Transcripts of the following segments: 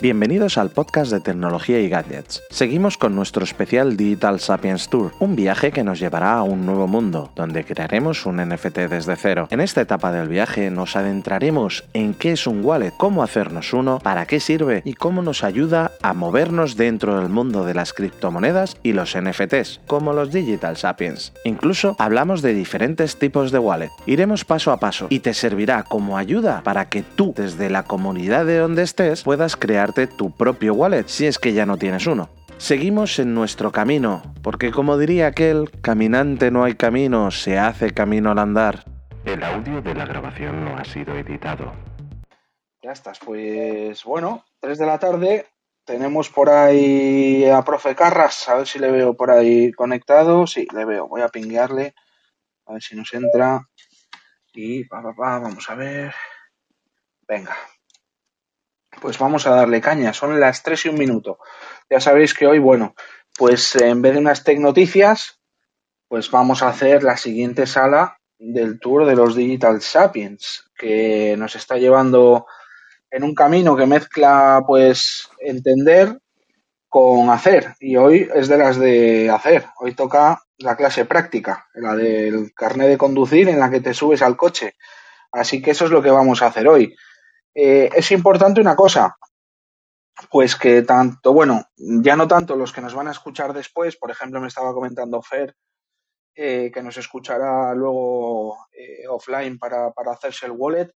Bienvenidos al podcast de tecnología y gadgets. Seguimos con nuestro especial Digital Sapiens Tour, un viaje que nos llevará a un nuevo mundo, donde crearemos un NFT desde cero. En esta etapa del viaje nos adentraremos en qué es un wallet, cómo hacernos uno, para qué sirve y cómo nos ayuda a movernos dentro del mundo de las criptomonedas y los NFTs, como los Digital Sapiens. Incluso hablamos de diferentes tipos de wallet. Iremos paso a paso y te servirá como ayuda para que tú, desde la comunidad de donde estés, puedas crearte tu propio wallet si es que ya no tienes uno. Seguimos en nuestro camino, porque como diría aquel, caminante no hay camino, se hace camino al andar. El audio de la grabación no ha sido editado. Ya estás, pues bueno, 3 de la tarde, tenemos por ahí a profe Carras, a ver si le veo por ahí conectado, sí, le veo, voy a pinguearle, a ver si nos entra, y pa, pa, pa, vamos a ver, venga, pues vamos a darle caña. Son las 3 y un minuto. Ya sabéis que hoy, bueno, pues en vez de unas tech noticias, pues vamos a hacer la siguiente sala del tour de los Digital Sapiens, que nos está llevando en un camino que mezcla, pues, entender con hacer. Y hoy es de las de hacer. Hoy toca la clase práctica, la del carnet de conducir en la que te subes al coche. Así que eso es lo que vamos a hacer hoy. Eh, es importante una cosa, pues que tanto, bueno, ya no tanto los que nos van a escuchar después, por ejemplo, me estaba comentando Fer, eh, que nos escuchará luego eh, offline para, para, hacerse el wallet,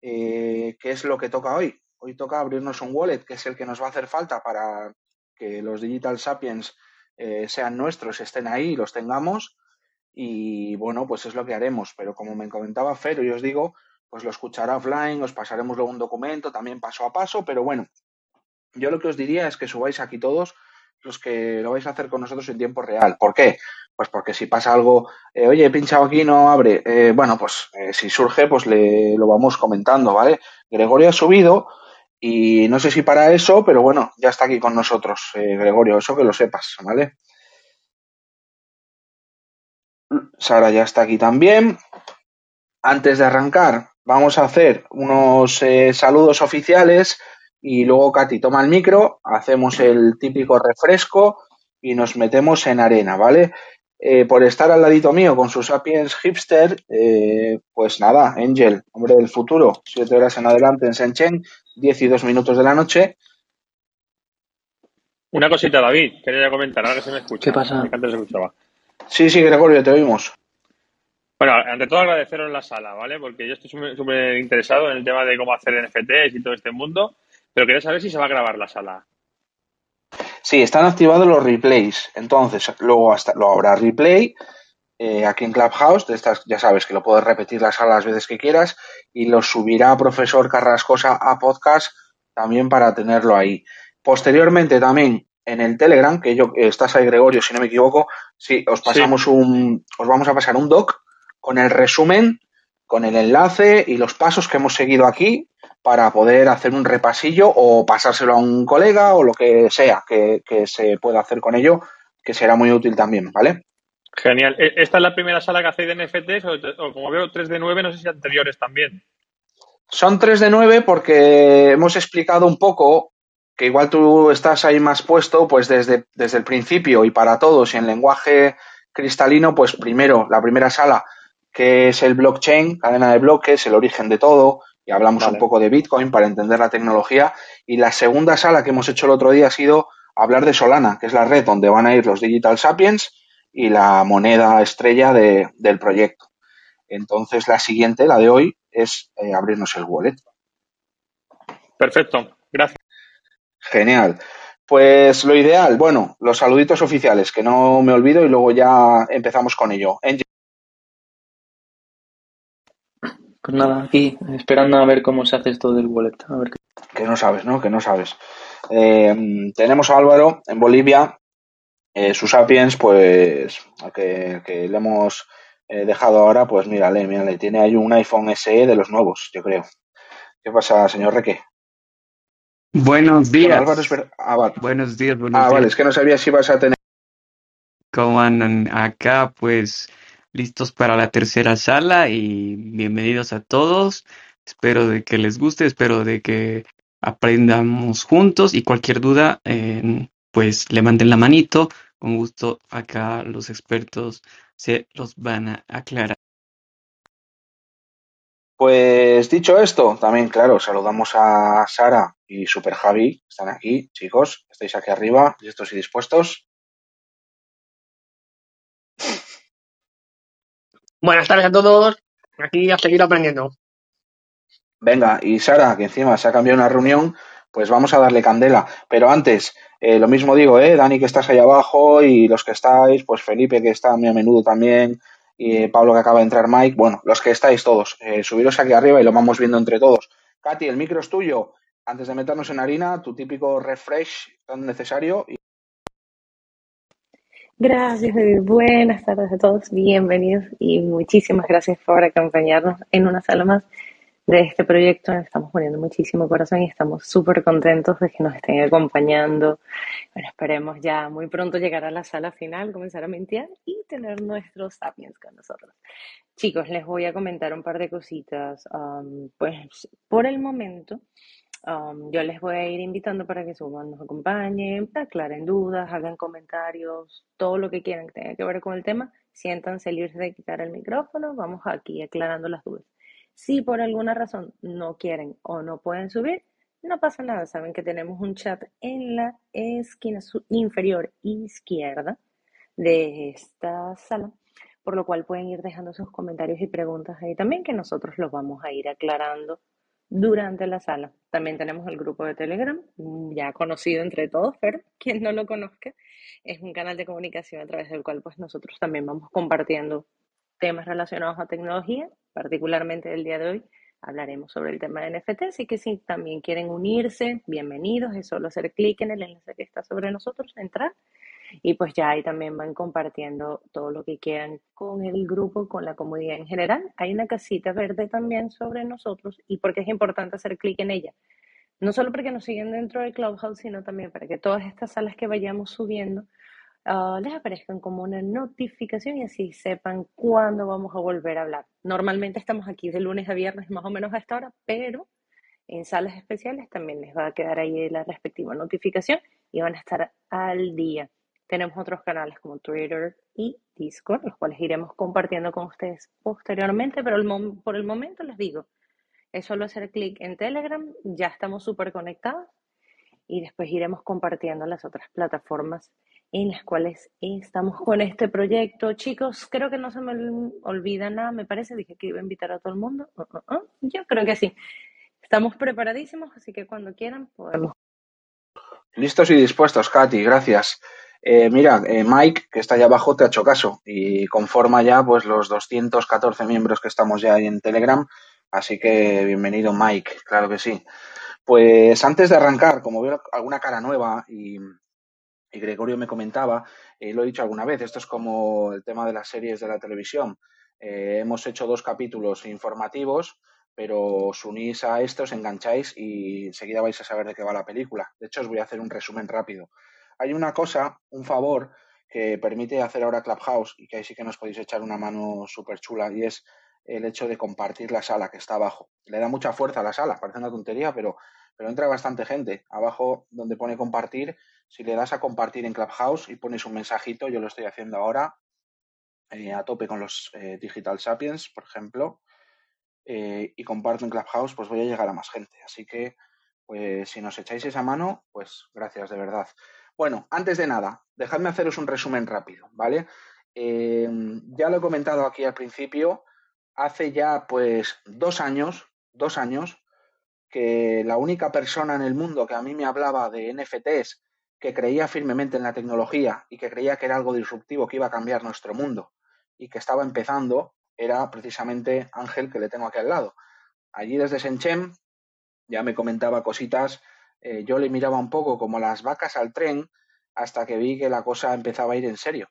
eh, ¿qué es lo que toca hoy? Hoy toca abrirnos un wallet, que es el que nos va a hacer falta para que los Digital Sapiens eh, sean nuestros, estén ahí, los tengamos. Y bueno, pues es lo que haremos. Pero como me comentaba Fer, y os digo, pues lo escuchará offline, os pasaremos luego un documento, también paso a paso, pero bueno, yo lo que os diría es que subáis aquí todos los que lo vais a hacer con nosotros en tiempo real. ¿Por qué? Pues porque si pasa algo, eh, oye, he pinchado aquí, no abre, eh, bueno, pues eh, si surge, pues le, lo vamos comentando, ¿vale? Gregorio ha subido y no sé si para eso, pero bueno, ya está aquí con nosotros, Gregorio, eso que lo sepas, ¿vale? Sara ya está aquí también. Antes de arrancar, vamos a hacer unos eh, saludos oficiales y luego Katy toma el micro, hacemos el típico refresco y nos metemos en arena, ¿vale? Eh, por estar al ladito mío con sus Sapiens Hipster, eh, pues nada, Angel, hombre del futuro, siete horas en adelante en Shenzhen, diez y dos minutos de la noche. Una cosita, David, quería comentar, ahora que se me escucha. ¿Qué pasa? Que antes se escuchaba. Sí, sí, Gregorio, te oímos. Bueno, ante todo agradeceros la sala, ¿vale? Porque yo estoy súper interesado en el tema de cómo hacer NFTs y todo este mundo, pero quería saber si se va a grabar la sala. Sí, están activados los replays. Entonces, luego hasta lo habrá replay eh, aquí en Clubhouse. De estas, ya sabes que lo puedes repetir la sala las veces que quieras y lo subirá profesor Carrascosa a podcast también para tenerlo ahí. Posteriormente también en el Telegram, que yo estás ahí Gregorio, si no me equivoco, sí, os pasamos sí. un, os vamos a pasar un doc con el resumen, con el enlace y los pasos que hemos seguido aquí para poder hacer un repasillo o pasárselo a un colega o lo que sea que, que se pueda hacer con ello, que será muy útil también, ¿vale? Genial. ¿Esta es la primera sala que hacéis de NFTs o, o como veo 3 de 9, no sé si anteriores también? Son 3 de 9 porque hemos explicado un poco que igual tú estás ahí más puesto pues desde, desde el principio y para todos y en lenguaje cristalino, pues primero, la primera sala que es el blockchain, cadena de bloques, el origen de todo, y hablamos vale. un poco de Bitcoin para entender la tecnología. Y la segunda sala que hemos hecho el otro día ha sido hablar de Solana, que es la red donde van a ir los Digital Sapiens y la moneda estrella de, del proyecto. Entonces, la siguiente, la de hoy, es eh, abrirnos el wallet. Perfecto, gracias. Genial. Pues lo ideal, bueno, los saluditos oficiales, que no me olvido y luego ya empezamos con ello. Pues nada, aquí esperando a ver cómo se hace esto del wallet. A ver qué... Que no sabes, ¿no? Que no sabes. Eh, tenemos a Álvaro en Bolivia. Eh, sus sapiens, pues, que, que le hemos eh, dejado ahora, pues mírale, mírale. Tiene ahí un iPhone SE de los nuevos, yo creo. ¿Qué pasa, señor Reque? Buenos días. Álvaro, espera. Ah, vale. Buenos días, buenos ah, días. vale, es que no sabía si vas a tener. ¿Cómo andan acá? Pues listos para la tercera sala y bienvenidos a todos. Espero de que les guste, espero de que aprendamos juntos y cualquier duda, eh, pues levanten la manito. Con gusto acá los expertos se los van a aclarar. Pues dicho esto, también, claro, saludamos a Sara y Super Javi, están aquí, chicos, estáis aquí arriba, listos y dispuestos. Buenas tardes a todos, aquí a seguir aprendiendo. Venga, y Sara, que encima se ha cambiado una reunión, pues vamos a darle candela. Pero antes, eh, lo mismo digo, ¿eh? Dani, que estás ahí abajo, y los que estáis, pues Felipe, que está muy a menudo también, y Pablo, que acaba de entrar, Mike, bueno, los que estáis todos, eh, subiros aquí arriba y lo vamos viendo entre todos. Katy, el micro es tuyo. Antes de meternos en harina, tu típico refresh tan necesario. Y... Gracias, buenas tardes a todos, bienvenidos y muchísimas gracias por acompañarnos en una sala más de este proyecto. Estamos poniendo muchísimo corazón y estamos súper contentos de que nos estén acompañando. Bueno, esperemos ya muy pronto llegar a la sala final, comenzar a mentir y tener nuestros sapiens con nosotros. Chicos, les voy a comentar un par de cositas. Um, pues por el momento, yo les voy a ir invitando para que suban, nos acompañen, aclaren dudas, hagan comentarios, todo lo que quieran que tenga que ver con el tema. Siéntanse libres de quitar el micrófono. Vamos aquí aclarando las dudas. Si por alguna razón no quieren o no pueden subir, no pasa nada. Saben que tenemos un chat en la esquina inferior izquierda de esta sala, por lo cual pueden ir dejando sus comentarios y preguntas ahí también, que nosotros los vamos a ir aclarando durante la sala. También tenemos el grupo de Telegram, ya conocido entre todos, pero quien no lo conozca, es un canal de comunicación a través del cual pues nosotros también vamos compartiendo temas relacionados a tecnología, particularmente el día de hoy hablaremos sobre el tema de NFT, así que si también quieren unirse, bienvenidos, es solo hacer clic en el enlace que está sobre nosotros, entrar y pues ya ahí también van compartiendo todo lo que quieran con el grupo, con la comunidad en general. Hay una casita verde también sobre nosotros y porque es importante hacer clic en ella. No solo porque nos siguen dentro del Clubhouse, sino también para que todas estas salas que vayamos subiendo Ah, les aparezcan como una notificación y así sepan cuándo vamos a volver a hablar. Normalmente estamos aquí de lunes a viernes más o menos a esta hora, pero en salas especiales también les va a quedar ahí la respectiva notificación y van a estar al día. Tenemos otros canales como Twitter y Discord, los cuales iremos compartiendo con ustedes posteriormente, pero por el momento les digo, es solo hacer clic en Telegram, ya estamos súper conectados y después iremos compartiendo las otras plataformas en las cuales estamos con este proyecto. Chicos, creo que no se me olvida nada, me parece, dije que iba a invitar a todo el mundo. Uh, uh, uh. Yo creo que sí. Estamos preparadísimos, así que cuando quieran podemos. Listos y dispuestos, Katy, gracias. Eh, mira, eh, Mike, que está allá abajo, te ha hecho caso y conforma ya pues los 214 miembros que estamos ya ahí en Telegram. Así que bienvenido, Mike, claro que sí. Pues antes de arrancar, como veo alguna cara nueva y, Gregorio me comentaba, y lo he dicho alguna vez, esto es como el tema de las series de la televisión. Eh, hemos hecho dos capítulos informativos, pero os unís a esto, os engancháis y enseguida vais a saber de qué va la película. De hecho, os voy a hacer un resumen rápido. Hay una cosa, un favor, que permite hacer ahora Clubhouse y que ahí sí que nos podéis echar una mano súper chula y es el hecho de compartir la sala que está abajo. Le da mucha fuerza a la sala, parece una tontería, pero, pero entra bastante gente. Abajo donde pone compartir, si le das a compartir en Clubhouse y pones un mensajito, yo lo estoy haciendo ahora eh, a tope con los eh, Digital Sapiens, por ejemplo, eh, y comparto en Clubhouse, pues voy a llegar a más gente. Así que, pues si nos echáis esa mano, pues gracias de verdad. Bueno, antes de nada, dejadme haceros un resumen rápido, ¿vale? ya lo he comentado aquí al principio, hace ya pues dos años, dos años, que la única persona en el mundo que a mí me hablaba de NFTs que creía firmemente en la tecnología y que creía que era algo disruptivo que iba a cambiar nuestro mundo y que estaba empezando era precisamente Ángel, que le tengo aquí al lado. Allí desde Senchem ya me comentaba cositas, eh, yo le miraba un poco como las vacas al tren hasta que vi que la cosa empezaba a ir en serio.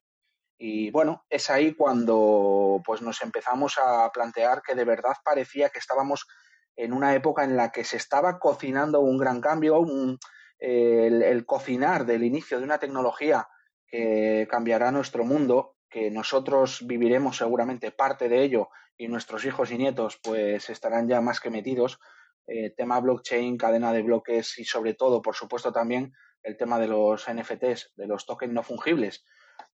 Y bueno, es ahí cuando pues nos empezamos a plantear que de verdad parecía que estábamos en una época en la que se estaba cocinando un gran cambio, un, el, cocinar del inicio de una tecnología que cambiará nuestro mundo, que nosotros viviremos seguramente parte de ello y nuestros hijos y nietos pues estarán ya más que metidos, eh, tema blockchain, cadena de bloques y sobre todo, por supuesto, también el tema de los NFTs, de los tokens no fungibles,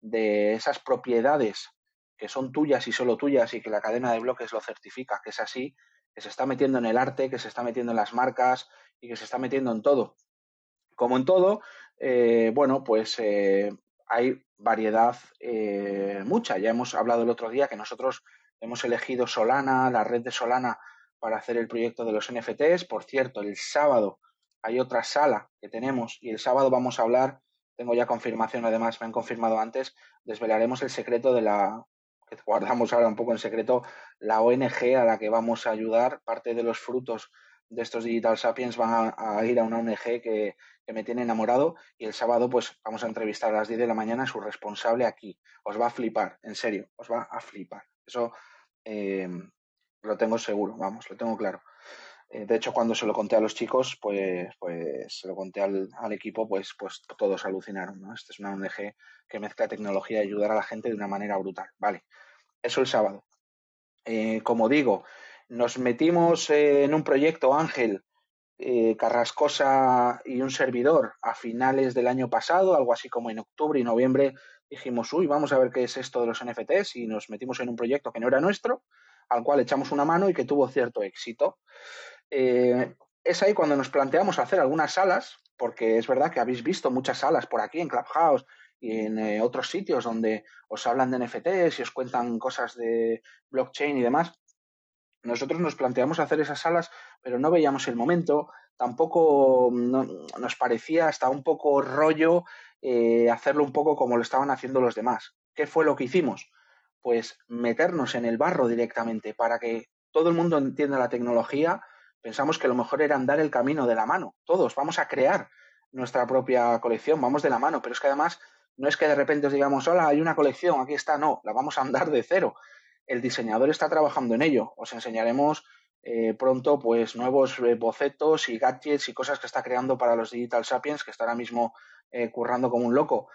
de esas propiedades que son tuyas y solo tuyas y que la cadena de bloques lo certifica, que es así, que se está metiendo en el arte, que se está metiendo en las marcas y que se está metiendo en todo. Como en todo, eh, bueno, pues eh, hay variedad eh, mucha. Ya hemos hablado el otro día que nosotros hemos elegido Solana, la red de Solana, para hacer el proyecto de los NFTs. Por cierto, el sábado hay otra sala que tenemos y el sábado vamos a hablar, tengo ya confirmación además, me han confirmado antes, desvelaremos el secreto de la, que guardamos ahora un poco en secreto, la ONG a la que vamos a ayudar, parte de los frutos de estos Digital Sapiens van a, ir a una ONG que, me tiene enamorado y el sábado pues vamos a entrevistar a las 10 de la mañana a su responsable aquí. Os va a flipar, en serio, os va a flipar. Eso eh, lo tengo seguro, vamos, lo tengo claro. Eh, de hecho, cuando se lo conté a los chicos, pues, pues se lo conté al, equipo, pues, pues todos alucinaron. ¿no? Esta es una ONG que mezcla tecnología y ayudar a la gente de una manera brutal. Vale, eso el sábado. Eh, como digo, nos metimos en un proyecto Ángel eh, Carrascosa y un servidor a finales del año pasado, algo así como en octubre y noviembre, dijimos, uy, vamos a ver qué es esto de los NFTs y nos metimos en un proyecto que no era nuestro, al cual echamos una mano y que tuvo cierto éxito. Eh, es ahí cuando nos planteamos hacer algunas salas, porque es verdad que habéis visto muchas salas por aquí en Clubhouse y en eh, otros sitios donde os hablan de NFTs y os cuentan cosas de blockchain y demás nosotros nos planteamos hacer esas salas, pero no veíamos el momento, tampoco nos parecía hasta un poco rollo eh, hacerlo un poco como lo estaban haciendo los demás. ¿Qué fue lo que hicimos? Pues meternos en el barro directamente para que todo el mundo entienda la tecnología. Pensamos que lo mejor era andar el camino de la mano. Todos vamos a crear nuestra propia colección, vamos de la mano, pero es que además no es que de repente os digamos, hola, hay una colección, aquí está, no, la vamos a andar de cero el diseñador está trabajando en ello. Os enseñaremos eh, pronto pues nuevos eh, bocetos y gadgets y cosas que está creando para los Digital Sapiens, que está ahora mismo eh, currando como un loco.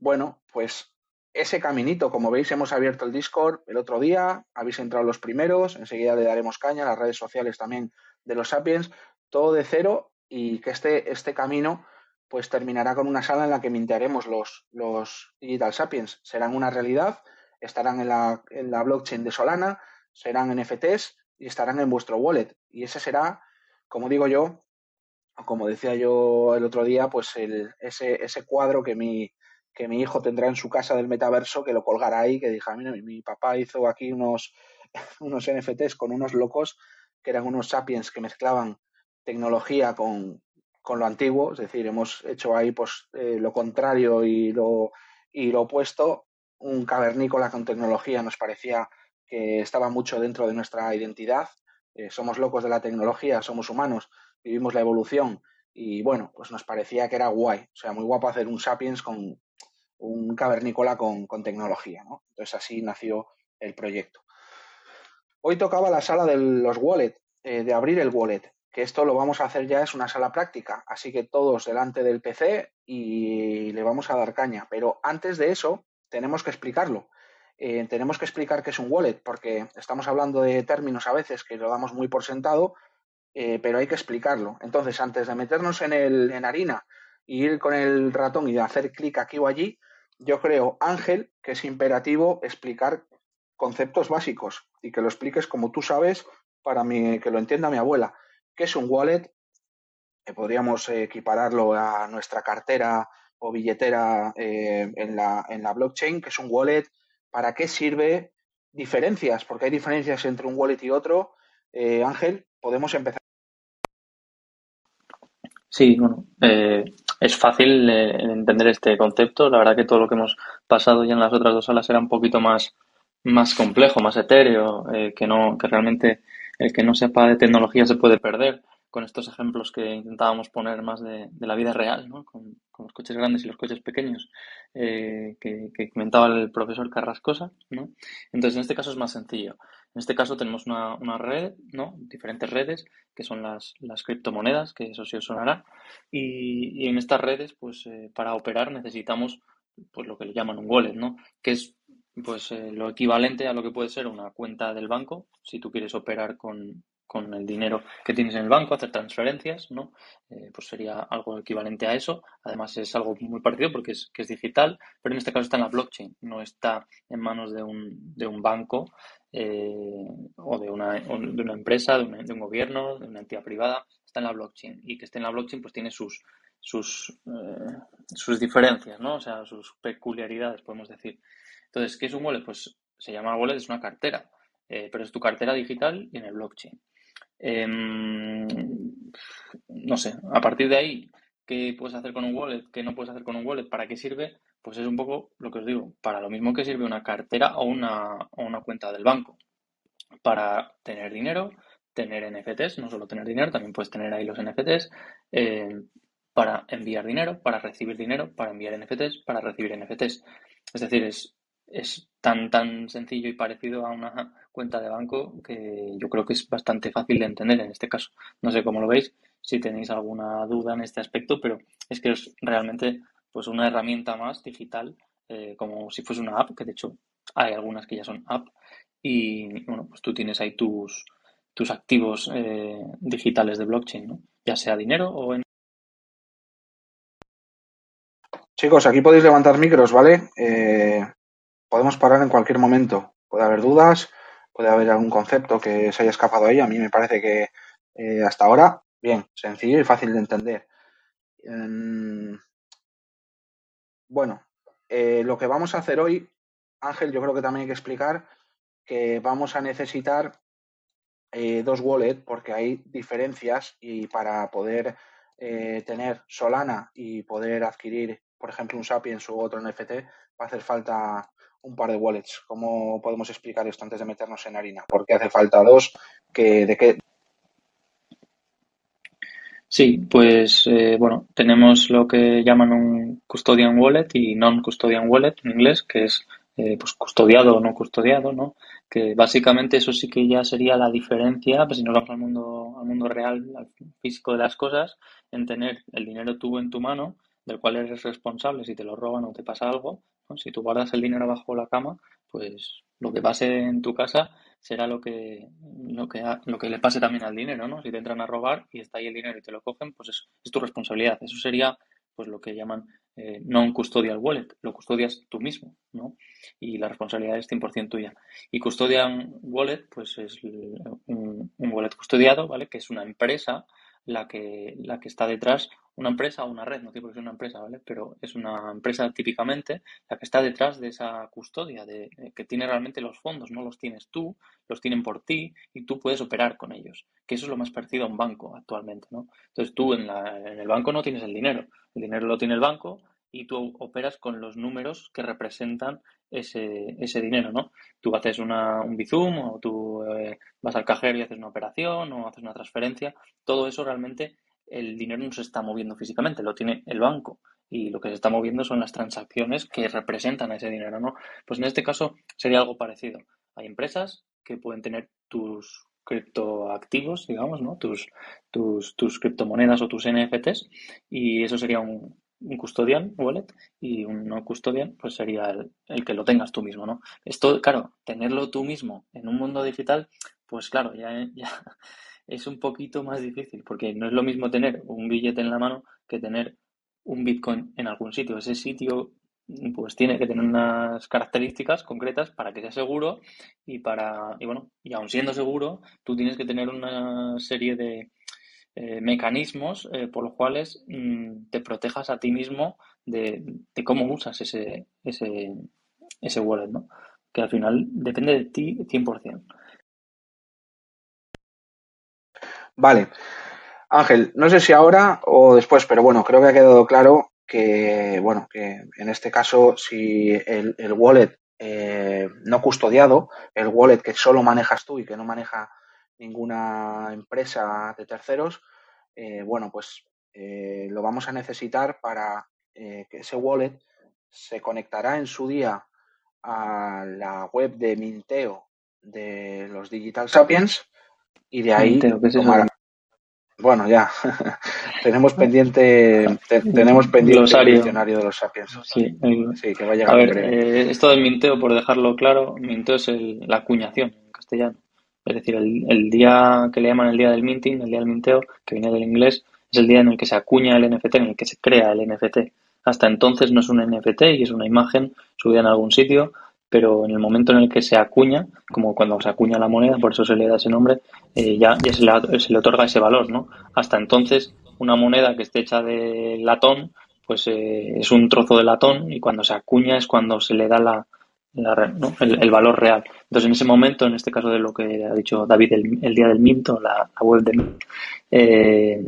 bueno, pues ese caminito, como veis, hemos abierto el Discord el otro día, habéis entrado los primeros, enseguida le daremos caña, las redes sociales también de los Sapiens, todo de cero y que este, este camino pues terminará con una sala en la que mintearemos los, los Digital Sapiens. Serán una realidad estarán en la, en la blockchain de Solana, serán NFTs y estarán en vuestro wallet. Y ese será, como digo yo, como decía yo el otro día, pues el, ese, ese cuadro que mi, que mi hijo tendrá en su casa del metaverso, que lo colgará ahí, que diga, mira, mi, papá hizo aquí unos, unos NFTs con unos locos, que eran unos sapiens que mezclaban tecnología con, con lo antiguo, es decir, hemos hecho ahí pues eh, lo contrario y lo, y lo opuesto. Un cavernícola con tecnología nos parecía que estaba mucho dentro de nuestra identidad. Eh, somos locos de la tecnología, somos humanos, vivimos la evolución. Y bueno, pues nos parecía que era guay, o sea, muy guapo hacer un Sapiens con un cavernícola con, tecnología, ¿no? Entonces así nació el proyecto. Hoy tocaba la sala de los wallet, eh, de abrir el wallet, que esto lo vamos a hacer ya es una sala práctica, así que todos delante del PC y le vamos a dar caña. Pero antes de eso, tenemos que explicarlo. Eh, tenemos que explicar qué es un wallet, porque estamos hablando de términos a veces que lo damos muy por sentado, eh, pero hay que explicarlo. Entonces, antes de meternos en, el, en harina y ir con el ratón y hacer clic aquí o allí, yo creo, Ángel, que es imperativo explicar conceptos básicos y que lo expliques como tú sabes para mí, que lo entienda mi abuela. ¿Qué es un wallet? podríamos equipararlo a nuestra cartera o billetera eh, en, la, en la blockchain, que es un wallet. ¿Para qué sirve? Diferencias, porque hay diferencias entre un wallet y otro. Eh, Ángel, podemos empezar. Sí, bueno, eh, es fácil entender este concepto. La verdad que todo lo que hemos pasado ya en las otras dos salas era un poquito más, más complejo, más etéreo, que no, que realmente el que no sepa de tecnología se puede perder con estos ejemplos que intentábamos poner más de, la vida real, ¿no? con, los coches grandes y los coches pequeños eh, que, comentaba el profesor Carrascosa. ¿no? Entonces, en este caso es más sencillo. En este caso tenemos una, red, ¿no? diferentes redes, que son las, las criptomonedas, que eso sí os sonará. Y, en estas redes, pues eh, para operar necesitamos pues, lo que le llaman un wallet, ¿no? que es pues eh, lo equivalente a lo que puede ser una cuenta del banco, si tú quieres operar con, con el dinero que tienes en el banco, hacer transferencias, ¿no? Eh, pues sería algo equivalente a eso. Además es algo muy parecido porque es, que es digital, pero en este caso está en la blockchain, no está en manos de un, de un banco eh, o de una, de una empresa, de un, gobierno, de una entidad privada, está en la blockchain. Y que esté en la blockchain pues tiene sus, sus, eh, sus diferencias, ¿no? O sea, sus peculiaridades, podemos decir. Entonces, ¿qué es un wallet? Pues se llama wallet, es una cartera, pero es tu cartera digital y en el blockchain. Em, no sé, a partir de ahí, ¿qué puedes hacer con un wallet? ¿Qué no puedes hacer con un wallet? ¿Para qué sirve? Pues es un poco lo que os digo, para lo mismo que sirve una cartera o una, una cuenta del banco. Para tener dinero, tener NFTs, no solo tener dinero, también puedes tener ahí los NFTs, em, para enviar dinero, para recibir dinero, para enviar NFTs, para recibir NFTs. Es decir, es, es tan, tan sencillo y parecido a una cuenta de banco que yo creo que es bastante fácil de entender en este caso. No sé cómo lo veis, si tenéis alguna duda en este aspecto, pero es que es realmente pues una herramienta más digital, eh, como si fuese una app, que de hecho hay algunas que ya son app, y bueno, pues tú tienes ahí tus, tus activos eh, digitales de blockchain, ¿no? ya sea dinero o en... Chicos, aquí podéis levantar micros, ¿vale? Eh, podemos parar en cualquier momento. Puede haber dudas, puede haber algún concepto que se haya escapado ahí. A mí me parece que eh, hasta ahora, bien, sencillo y fácil de entender. Em, bueno, eh, lo que vamos a hacer hoy, Ángel, yo creo que también hay que explicar que vamos a necesitar eh, dos wallets porque hay diferencias y para poder tener Solana y poder adquirir, por ejemplo, un Sapiens u otro NFT, va a hacer falta un par de wallets. ¿Cómo podemos explicar esto antes de meternos en harina? ¿Por qué hace falta dos? que ¿De qué? Sí, pues eh, bueno, tenemos lo que llaman un custodian wallet y non-custodian wallet en inglés, que es eh, pues custodiado o no custodiado, ¿no? Que básicamente eso sí que ya sería la diferencia, pues si nos vamos al mundo, al mundo real, al físico de las cosas, en tener el dinero tú en tu mano, del cual eres responsable si te lo roban o te pasa algo, si tú guardas el dinero bajo la cama, pues lo que pase en tu casa será lo que, lo que, lo que le pase también al dinero, ¿no? Si te entran a robar y está ahí el dinero y te lo cogen, pues es, es tu responsabilidad. Eso sería pues lo que llaman eh, non-custodial wallet, lo custodias tú mismo, ¿no? Y la responsabilidad es 100% tuya. Y custodian wallet, pues es un, un wallet custodiado, ¿vale? Que es una empresa la que, la que está detrás, una empresa o una red, no tiene por qué una empresa, ¿vale? Pero es una empresa típicamente la que está detrás de esa custodia, de, eh, que tiene realmente los fondos, no los tienes tú, los tienen por ti y tú puedes operar con ellos, que eso es lo más parecido a un banco actualmente, ¿no? Entonces tú en, la, en el banco no tienes el dinero, el dinero lo tiene el banco y tú operas con los números que representan ese, ese dinero, ¿no? Tú haces una, un Bizum o tú eh, vas al cajero y haces una operación o haces una transferencia. Todo eso realmente el dinero no se está moviendo físicamente, lo tiene el banco y lo que se está moviendo son las transacciones que representan a ese dinero, ¿no? Pues en este caso sería algo parecido. Hay empresas que pueden tener tus criptoactivos, digamos, ¿no? Tus, tus, tus criptomonedas o tus NFTs y eso sería un, un custodian wallet y un no custodian pues sería el, que lo tengas tú mismo, ¿no? Esto, claro, tenerlo tú mismo en un mundo digital, pues claro, ya, ya es un poquito más difícil porque no es lo mismo tener un billete en la mano que tener un Bitcoin en algún sitio. Ese sitio pues tiene que tener unas características concretas para que sea seguro y para y bueno, y aun siendo seguro, tú tienes que tener una serie de eh, mecanismos eh, por los cuales mm, te protejas a ti mismo de, cómo usas ese, ese, ese wallet, ¿no? Que al final depende de ti 100%. Vale. Ángel, no sé si ahora o después, pero bueno, creo que ha quedado claro que, bueno, que en este caso, si el, wallet eh, no custodiado, el wallet que solo manejas tú y que no maneja ninguna empresa de terceros, eh, bueno, pues eh, lo vamos a necesitar para eh, que ese wallet se conectará en su día a la web de Minteo de los Digital Sapiens y de ahí bueno ya. Tenemos pendiente tenemos pendiente el diccionario de los Sapiens. Sí, que va. A llegar a ver, esto del Minteo por dejarlo claro Minteo es la acuñación en castellano Es decir, el, día que le llaman el día del minting, el día del minteo, que viene del inglés, es el día en el que se acuña el NFT, en el que se crea el NFT. Hasta entonces no es un NFT y es una imagen subida en algún sitio, pero en el momento en el que se acuña, como cuando se acuña la moneda, por eso se le da ese nombre, eh, ya, ya se, le, se, le, otorga ese valor, ¿no? Hasta entonces, una moneda que esté hecha de latón, pues eh, es un trozo de latón y cuando se acuña es cuando se le da la, la ¿no? el, valor real. Entonces, en ese momento, en este caso de lo que ha dicho David el, día del Minto, la, la web de Mint, eh,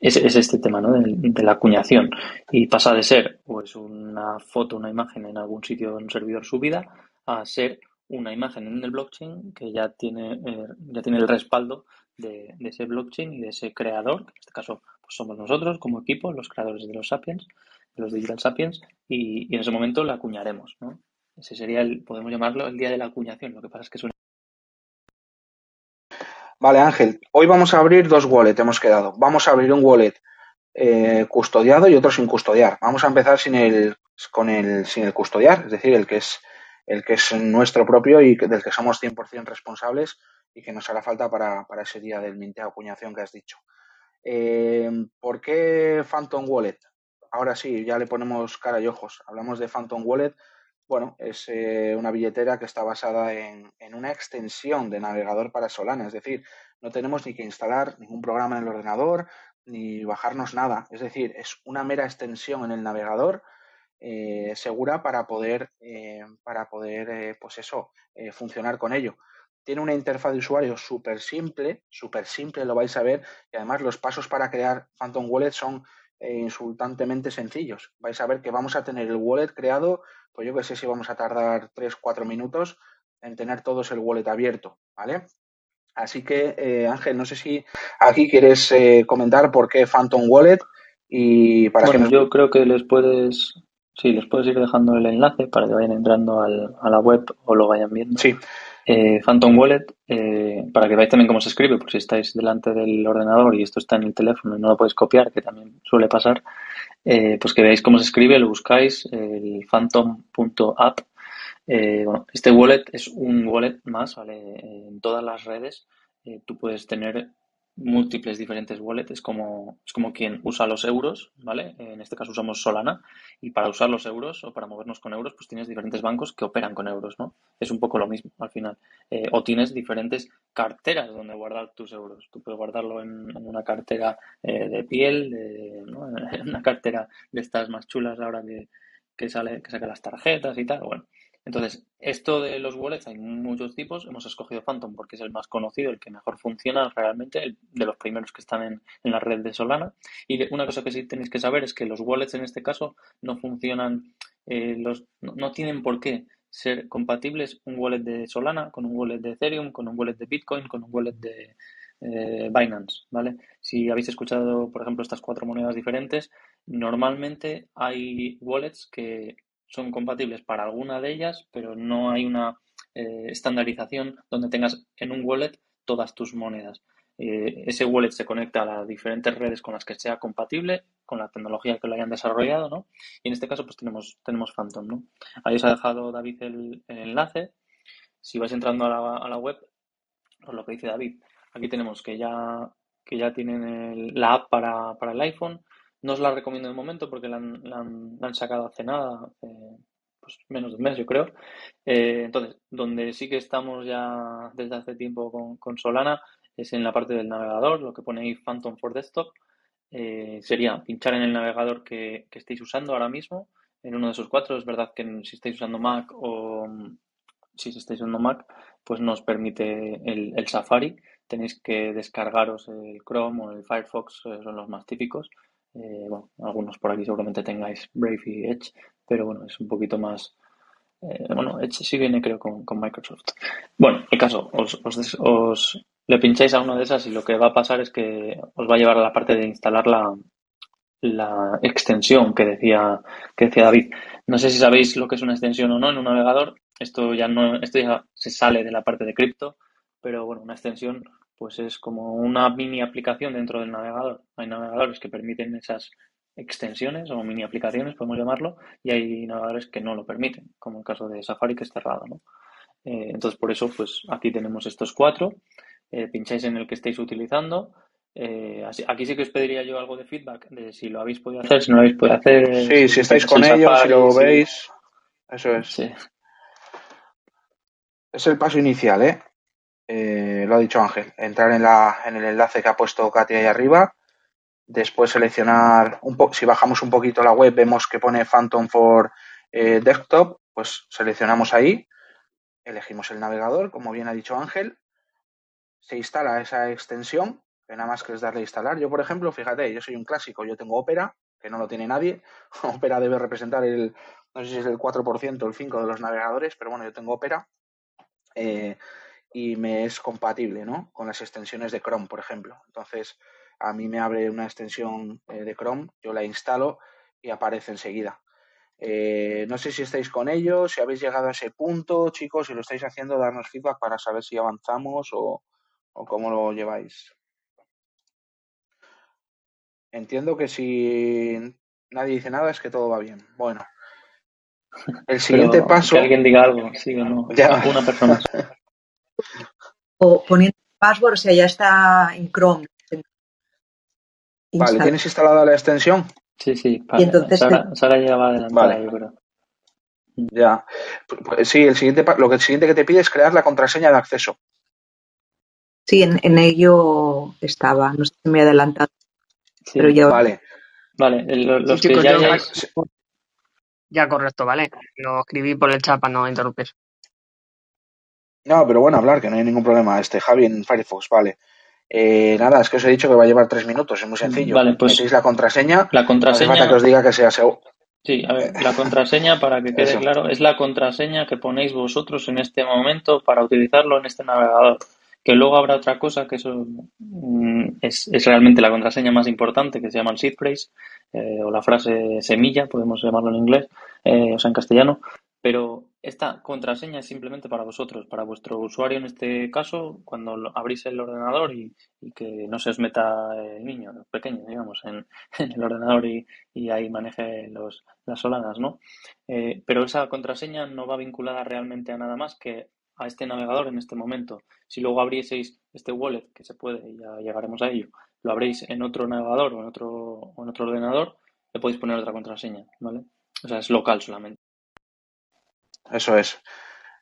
es, es, este tema ¿no? de, la acuñación y pasa de ser pues una foto, una imagen en algún sitio en un servidor subida a ser una imagen en el blockchain que ya tiene, eh, ya tiene el respaldo de, de, ese blockchain y de ese creador, que en este caso pues somos nosotros como equipo, los creadores de los Sapiens, de los Digital Sapiens, y, y en ese momento la acuñaremos. ¿no? Ese sería el, podemos llamarlo el día de la acuñación. Lo que pasa es que es una Vale, Ángel, hoy vamos a abrir dos wallets, hemos quedado. Vamos a abrir un wallet eh, custodiado y otro sin custodiar. Vamos a empezar sin el, con el, sin el custodiar, es decir, el que es, el que es nuestro propio y del que somos 100% responsables y que nos hará falta para, para ese día del minteo acuñación que has dicho. Eh, ¿Por qué Phantom Wallet? Ahora sí, ya le ponemos cara y ojos. Hablamos de Phantom Wallet. Bueno, es eh, una billetera que está basada en, en, una extensión de navegador para Solana, es decir, no tenemos ni que instalar ningún programa en el ordenador ni bajarnos nada, es decir, es una mera extensión en el navegador eh, segura para poder, eh, para poder eh, pues eso, funcionar con ello. Tiene una interfaz de usuario súper simple, súper simple, lo vais a ver, y además los pasos para crear Phantom Wallet son insultantemente sencillos. Vais a ver que vamos a tener el wallet creado pues yo que sé si vamos a tardar 3-4 minutos en tener todos el wallet abierto, ¿vale? Así que, eh, Ángel, no sé si aquí quieres eh, comentar por qué Phantom Wallet y para bueno, que nos... yo creo que les puedes, sí, les puedes ir dejando el enlace para que vayan entrando al, a la web o lo vayan viendo. Sí. Eh, Phantom Wallet, eh, para que veáis también cómo se escribe, por si estáis delante del ordenador y esto está en el teléfono y no lo podéis copiar, que también suele pasar, eh, pues que veáis cómo se escribe, lo buscáis, el phantom.app. Bueno, este wallet es un wallet más, ¿vale? En todas las redes tú puedes tener múltiples diferentes wallets, como, es como quien usa los euros, ¿vale? En este caso usamos Solana y para usar los euros o para movernos con euros, pues tienes diferentes bancos que operan con euros, ¿no? Es un poco lo mismo al final. Eh, o tienes diferentes carteras donde guardar tus euros. Tú puedes guardarlo en, en una cartera eh, de piel, de, ¿no? en una cartera de estas más chulas ahora que, que sale, que saca las tarjetas y tal, bueno. Entonces, esto de los wallets hay muchos tipos. Hemos escogido Phantom porque es el más conocido, el que mejor funciona realmente, el de los primeros que están en, la red de Solana. Y una cosa que sí tenéis que saber es que los wallets en este caso no funcionan, eh, los, no, no, tienen por qué ser compatibles un wallet de Solana con un wallet de Ethereum, con un wallet de Bitcoin, con un wallet de eh, Binance, ¿vale? Si habéis escuchado, por ejemplo, estas cuatro monedas diferentes, normalmente hay wallets que son compatibles para alguna de ellas, pero no hay una eh, estandarización donde tengas en un wallet todas tus monedas. Eh, ese wallet se conecta a las diferentes redes con las que sea compatible, con la tecnología que lo hayan desarrollado, ¿no? Y en este caso, pues tenemos, tenemos Phantom, ¿no? Ahí os ha dejado David el, el enlace. Si vais entrando a la, a la web, pues lo que dice David, aquí tenemos que ya, que ya tienen el, la app para, para el iPhone, no os la recomiendo de momento porque la han, sacado hace nada, pues menos de un mes yo creo. Eh, entonces, donde sí que estamos ya desde hace tiempo con, Solana es en la parte del navegador, lo que pone ahí Phantom for Desktop. Eh, sería pinchar en el navegador que, que, estéis usando ahora mismo, en uno de esos cuatro. Es verdad que si estáis usando Mac o si estáis usando Mac, pues nos permite el, Safari. Tenéis que descargaros el Chrome o el Firefox, son los más típicos. Eh, bueno, algunos por aquí seguramente tengáis Brave y Edge, pero bueno, es un poquito más. Eh, bueno, Edge sí viene, creo, con, con, Microsoft. Bueno, el caso, os, os, os, le pincháis a una de esas y lo que va a pasar es que os va a llevar a la parte de instalar la, la extensión que decía, que decía David. No sé si sabéis lo que es una extensión o no en un navegador. Esto ya no, esto ya se sale de la parte de cripto, pero bueno, una extensión pues es como una mini aplicación dentro del navegador. Hay navegadores que permiten esas extensiones o mini aplicaciones, podemos llamarlo, y hay navegadores que no lo permiten, como el caso de Safari, que es cerrado. ¿no? Eh, entonces, por eso, pues aquí tenemos estos cuatro. Eh, pincháis en el que estéis utilizando. Eh, aquí sí que os pediría yo algo de feedback, de si lo habéis podido hacer, si no lo habéis podido hacer. Sí, si, estáis con ellos, si lo veis. Eso es. Sí. Es el paso inicial, ¿eh? Lo ha dicho Ángel. Entrar en, la, en el enlace que ha puesto Katia ahí arriba. Después seleccionar, un po si bajamos un poquito la web, vemos que pone Phantom for Desktop. Pues seleccionamos ahí elegimos el navegador, como bien ha dicho Ángel, se instala esa extensión, que nada más que es darle a instalar. Yo, por ejemplo, fíjate, yo soy un clásico, yo tengo Opera, que no lo tiene nadie. Opera debe representar el, no sé si es el 4% o el 5% de los navegadores, pero bueno, yo tengo Opera. Eh, y me es compatible ¿no? con las extensiones de Chrome, por ejemplo. Entonces, a mí me abre una extensión eh, de Chrome, yo la instalo y aparece enseguida. Eh, no sé si estáis con ellos, si habéis llegado a ese punto, chicos, si lo estáis haciendo, darnos feedback para saber si avanzamos o, cómo lo lleváis. Entiendo que si nadie dice nada es que todo va bien. Bueno, el siguiente paso. Que alguien diga algo, sí o no. Ya. Una persona. o poniendo password, o sea, ya está en Chrome. Vale, ¿tienes instalada la extensión? Sí, sí. Y entonces Sara, ya va adelantada, yo creo. Ya. Pues, sí, el siguiente, lo que el siguiente que te pide es crear la contraseña de acceso. Sí, en, ello estaba. No sé si me he adelantado. pero ya... Vale. Vale, los que ya, ya... ya correcto, ¿vale? Lo escribí por el chat para no interrumpir. No, pero bueno, hablar, que no hay ningún problema. Este Javi en Firefox, vale. Eh, nada, es que os he dicho que va a llevar tres minutos, es muy sencillo. Vale, pues Metéis la contraseña. La contraseña. que os diga que sea seguro. Sí, a ver, la contraseña, para que quede claro, es la contraseña que ponéis vosotros en este momento para utilizarlo en este navegador. Que luego habrá otra cosa que eso mm, es, realmente la contraseña más importante, que se llama el seed phrase, eh, o la frase semilla, podemos llamarlo en inglés, eh, o sea, en castellano, pero esta contraseña es simplemente para vosotros, para vuestro usuario en este caso, cuando abrís el ordenador y, que no se os meta el niño pequeño, digamos, en, el ordenador y, ahí maneje los, las solanas, ¿no? Eh, pero esa contraseña no va vinculada realmente a nada más que a este navegador en este momento. Si luego abrieseis este wallet, que se puede, ya llegaremos a ello, lo abréis en otro navegador o en otro, o en otro ordenador, le podéis poner otra contraseña, ¿vale? O sea, es local solamente. Eso es.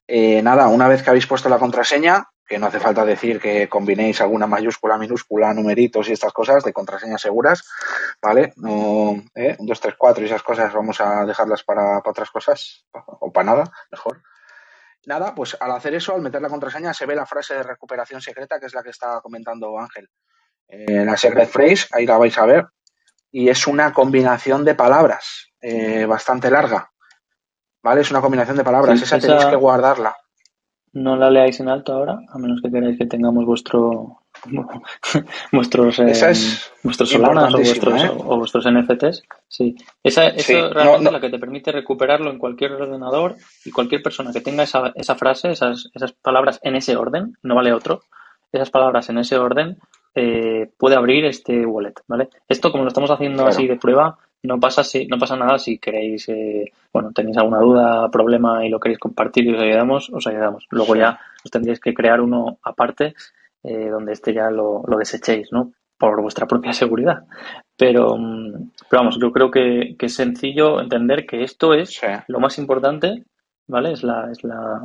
Eh, nada, una vez que habéis puesto la contraseña, que no hace falta decir que combinéis alguna mayúscula, minúscula, numeritos y estas cosas de contraseñas seguras, ¿vale? No, ¿eh? 2, 3, 4 y esas cosas vamos a dejarlas para, otras cosas, o para nada, mejor. Nada, pues al hacer eso, al meter la contraseña, se ve la frase de recuperación secreta, que es la que está comentando Ángel. Eh, la secret phrase, ahí la vais a ver, y es una combinación de palabras eh, bastante larga, ¿Vale? Es una combinación de palabras. esa, tenéis que guardarla. No la leáis en alto ahora, a menos que queráis que tengamos vuestro vuestros eh, vuestros Solanas o vuestros, ¿eh? o vuestros NFTs. Sí. Esa, eso realmente es la que te permite recuperarlo en cualquier ordenador y cualquier persona que tenga esa, esa frase, esas, esas palabras en ese orden, no vale otro, esas palabras en ese orden, eh, puede abrir este wallet, ¿vale? Esto, como lo estamos haciendo así de prueba, no pasa si, no pasa nada si queréis, eh, bueno, tenéis alguna duda, problema y lo queréis compartir y os ayudamos, os ayudamos. Luego ya os tendréis que crear uno aparte eh, donde este ya lo, lo, desechéis, ¿no? Por vuestra propia seguridad. Pero, mm, pero vamos, yo creo que, que, es sencillo entender que esto es lo más importante, ¿vale? Es la, es la,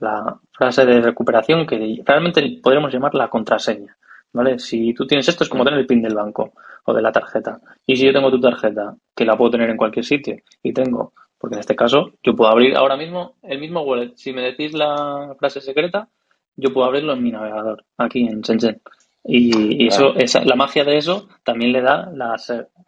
la frase de recuperación que realmente podríamos llamar la contraseña. ¿Vale? Si tú tienes esto es como tener el PIN del banco o de la tarjeta. Y si yo tengo tu tarjeta, que la puedo tener en cualquier sitio, y tengo, porque en este caso yo puedo abrir ahora mismo el mismo wallet. Si me decís la frase secreta, yo puedo abrirlo en mi navegador, aquí en Shenzhen. Y, eso, esa, la magia de eso también le da la,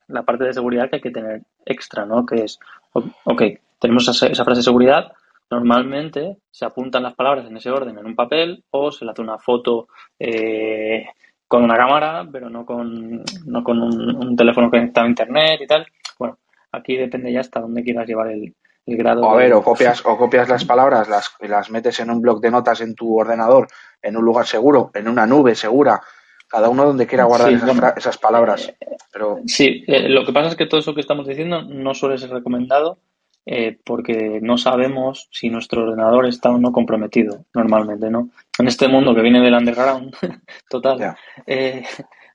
la, parte de seguridad que hay que tener extra, ¿no? Que es, ok, tenemos esa, esa frase de seguridad, normalmente se apuntan las palabras en ese orden en un papel o se le hace una foto eh, con una cámara, pero no con, no con un, teléfono conectado a internet y tal. Bueno, aquí depende ya hasta dónde quieras llevar el, grado. O a ver, o copias, o copias las palabras, las, las metes en un bloc de notas en tu ordenador, en un lugar seguro, en una nube segura, cada uno donde quiera guardar esas, palabras. Pero... Sí, eh, lo que pasa es que todo eso que estamos diciendo no suele ser recomendado eh, porque no sabemos si nuestro ordenador está o no comprometido normalmente, ¿no? En este mundo que viene del underground, total, eh,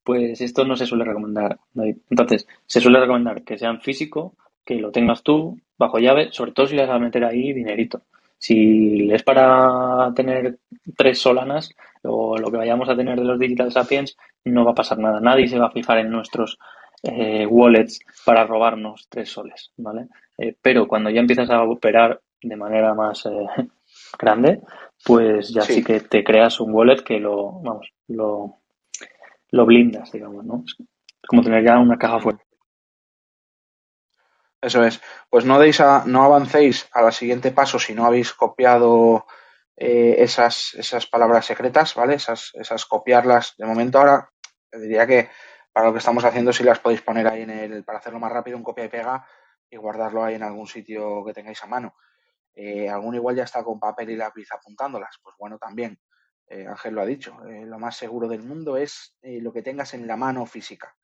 pues esto no se suele recomendar. Entonces, se suele recomendar que sea en físico, que lo tengas tú bajo llave, sobre todo si le vas a meter ahí dinerito. Si es para tener tres solanas o lo que vayamos a tener de los Digital Sapiens, no va a pasar nada. Nadie se va a fijar en nuestros eh, wallets para robarnos tres soles, ¿vale? Eh, pero cuando ya empiezas a operar de manera más eh, grande, pues ya sí. Sí. que te creas un wallet que lo, vamos, lo, lo blindas, digamos, ¿no? Es como tener ya una caja fuerte. Eso es. Pues no deis a, no avancéis al siguiente paso si no habéis copiado eh, esas, esas palabras secretas, ¿vale? Esas, esas copiarlas. De momento ahora, diría que para lo que estamos haciendo si las podéis poner ahí en el, para hacerlo más rápido, un copia y pega y guardarlo ahí en algún sitio que tengáis a mano. Eh, algún igual ya está con papel y lápiz apuntándolas. Pues bueno, también. Eh, Ángel lo ha dicho. eh, lo más seguro del mundo es eh, lo que tengas en la mano física.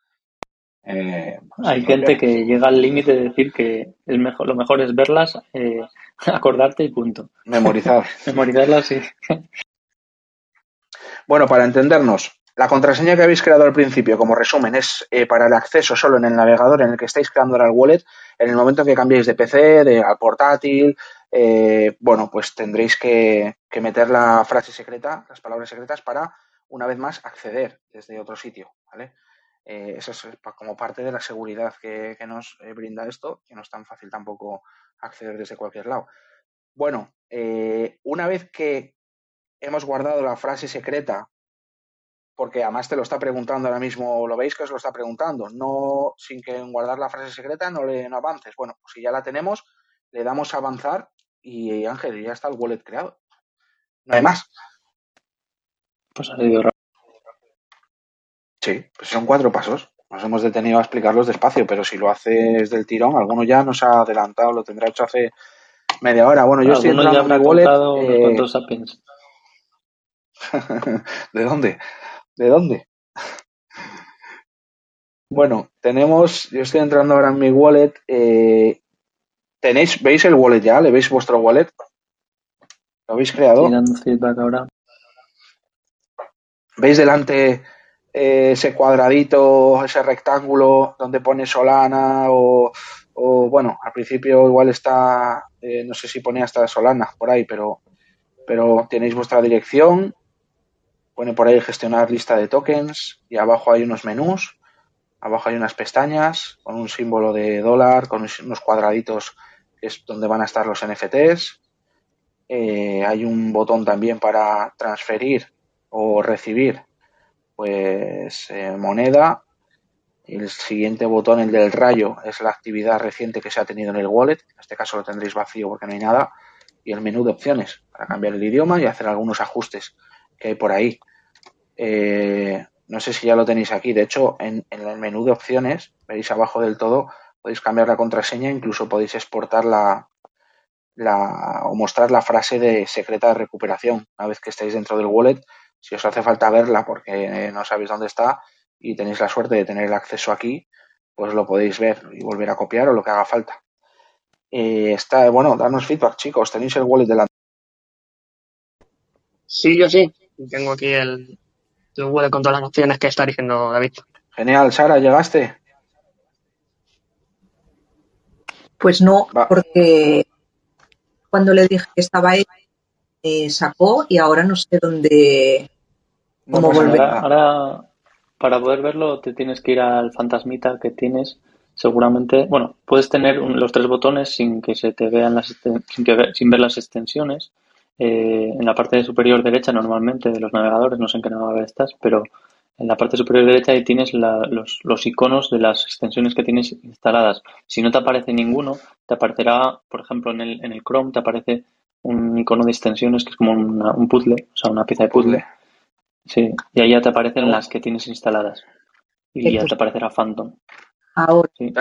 Eh, Hay gente que llega al límite de decir que es mejor, lo mejor es verlas, eh, acordarte y punto. Memorizar. Memorizarlas sí. Bueno, para entendernos, la contraseña que habéis creado al principio, como resumen, es eh, para el acceso solo en el navegador en el que estáis creando ahora el wallet. En el momento en que cambiéis de PC, de al portátil, eh, bueno, pues tendréis que, que meter la frase secreta, las palabras secretas, para una vez más acceder desde otro sitio, ¿vale? Eh, eso es como parte de la seguridad que, que nos brinda esto, que no es tan fácil tampoco acceder desde cualquier lado. Bueno, una vez que hemos guardado la frase secreta, porque además te lo está preguntando ahora mismo, lo veis que os lo está preguntando, no sin que en guardar la frase secreta no le no avances. Bueno, pues si ya la tenemos, le damos a avanzar y Ángel, ya está el wallet creado. No hay más. Pues ha sido raro. Sí, pues son cuatro pasos. Nos hemos detenido a explicarlos despacio, pero si lo haces del tirón, alguno ya nos ha adelantado, lo tendrá hecho hace media hora. Bueno, yo estoy entrando en mi wallet. eh. ¿De dónde? ¿De dónde? Bueno, tenemos, yo estoy entrando ahora en mi wallet. eh, ¿Tenéis, veis el wallet ya? ¿Le veis vuestro wallet? ¿Lo habéis creado? Feedback ahora. ¿Veis delante eh, ese cuadradito, ese rectángulo donde pone Solana o, o, bueno, al principio igual está, eh, no sé si pone hasta Solana por ahí, pero, pero tenéis vuestra dirección, pone por ahí gestionar lista de tokens y abajo hay unos menús, abajo hay unas pestañas con un símbolo de dólar, con unos cuadraditos que es donde van a estar los NFTs. Eh, hay un botón también para transferir o recibir pues eh, moneda. El siguiente botón, el del rayo, es la actividad reciente que se ha tenido en el wallet. En este caso lo tendréis vacío porque no hay nada. Y el menú de opciones para cambiar el idioma y hacer algunos ajustes que hay por ahí. Eh, no sé si ya lo tenéis aquí. De hecho, en, el menú de opciones, veis abajo del todo, podéis cambiar la contraseña, incluso podéis exportar la, la o mostrar la frase de secreta de recuperación. Una vez que estáis dentro del wallet, si os hace falta verla porque no sabéis dónde está y tenéis la suerte de tener el acceso aquí, pues lo podéis ver y volver a copiar o lo que haga falta. Eh, está, bueno, darnos feedback, chicos. ¿Tenéis el wallet delante? Sí, yo sí. Tengo aquí el, el wallet con todas las opciones que está diciendo David. Genial, Sara, ¿llegaste? Pues no, Va. porque cuando le dije que estaba ahí, eh, sacó y ahora no sé dónde, cómo no volver. Ahora, ahora, para poder verlo, te tienes que ir al fantasmita que tienes. Seguramente, bueno, puedes tener un, los tres botones sin que se te vean las sin, que, sin ver las extensiones. Eh, en la parte superior derecha, normalmente de los navegadores, no sé en qué navegador estás, pero en la parte superior derecha ahí tienes la, los, los, iconos de las extensiones que tienes instaladas. Si no te aparece ninguno, te aparecerá, por ejemplo, en el, en el Chrome te aparece un icono de extensiones que es como una, un puzzle, o sea, una pieza de puzzle. Sí, y ahí ya te aparecen las que tienes instaladas. Y ya te aparecerá Phantom. Ahora. Sí.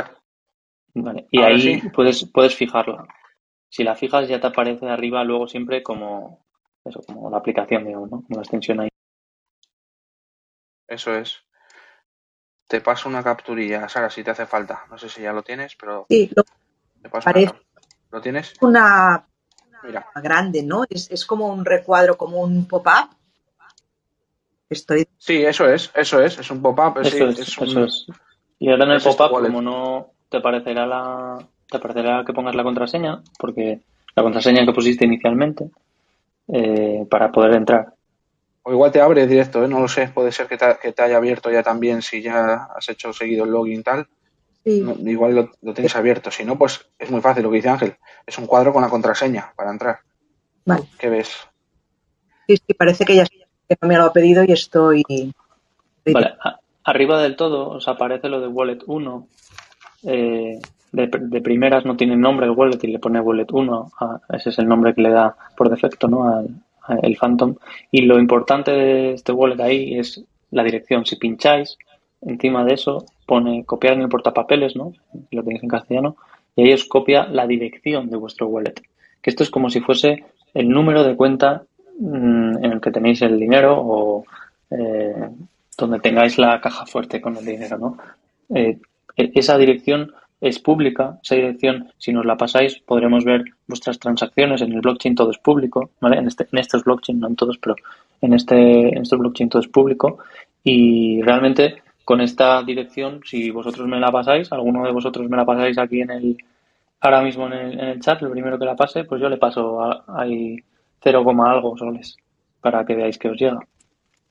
Vale. Y Ahora ahí sí. puedes, puedes fijarla. Si la fijas ya te aparece arriba luego siempre como eso, como la aplicación, digamos, ¿no? Como la extensión ahí. Eso es. Te paso una capturilla, Sara, si te hace falta. No sé si ya lo tienes, pero sí, lo te paso parece. una ¿Lo tienes? Una, Mira. grande, ¿no? Es, es como un recuadro, como un pop-up. Estoy. Sí, eso es, eso es, es un pop-up. Eso sí, es, es un- eso es. Y ahora en el es este pop-up, como no te aparecerá la, te aparecerá que pongas la contraseña, porque la contraseña que pusiste inicialmente, eh, para poder entrar. O igual te abre directo, ¿eh? no lo sé. Puede ser que te, que te haya abierto ya también si ya has hecho seguido el login y tal. Sí. No, igual lo, lo tienes abierto. Si no, pues es muy fácil lo que dice Ángel. Es un cuadro con la contraseña para entrar. Vale. ¿Qué ves? Sí, sí, parece que ya que no me lo ha pedido y estoy. Vale, arriba del todo os aparece lo de Wallet 1. Eh, de, de primeras no tiene nombre el wallet y le pone Wallet 1. a- ese es el nombre que le da por defecto ¿no? al, el Phantom. Y lo importante de este wallet ahí es la dirección. Si pincháis encima de eso, pone copiar en el portapapeles, ¿no? Lo tenéis en castellano. Y ahí os copia la dirección de vuestro wallet. Que esto es como si fuese el número de cuenta mm, en el que tenéis el dinero o eh, donde tengáis la caja fuerte con el dinero, ¿no? Eh, e- esa dirección es pública, esa dirección, si nos la pasáis, podremos ver vuestras transacciones en el blockchain, todo es público, ¿vale? En, este, en estos blockchain, no en todos, pero en este, en estos blockchain todo es público y realmente con esta dirección, si vosotros me la pasáis, alguno de vosotros me la pasáis aquí en el, ahora mismo en el, en el chat, el primero que la pase, pues yo le paso a- ahí 0, algo soles para que veáis que os llega,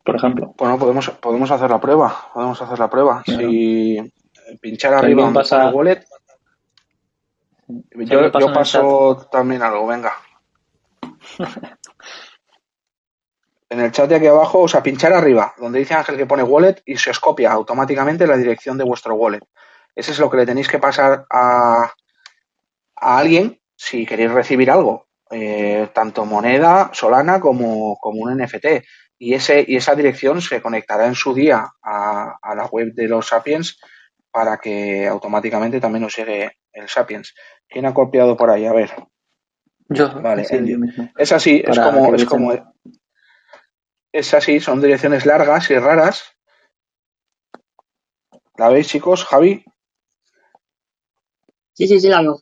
por ejemplo. Bueno, podemos, podemos hacer la prueba. Podemos hacer la prueba. Claro. Si pinchar arriba donde pasa- wallet. Yo, yo paso también algo, venga. En el chat de aquí abajo, o sea, pinchar arriba, donde dice Ángel que pone wallet y se os copia automáticamente la dirección de vuestro wallet. Ese es lo que le tenéis que pasar a, a alguien si queréis recibir algo, eh, tanto moneda, solana como, como un NFT. Y, ese, y esa dirección se conectará en su día a, a la web de los Sapiens para que automáticamente también os llegue el Sapiens. ¿Quién ha copiado por ahí? A ver. Yo, Vale, sí, el- yo mismo. Es así, es como, es como, es así, son direcciones largas y raras. ¿La veis, chicos? Javi. Sí, sí, sí, la veo.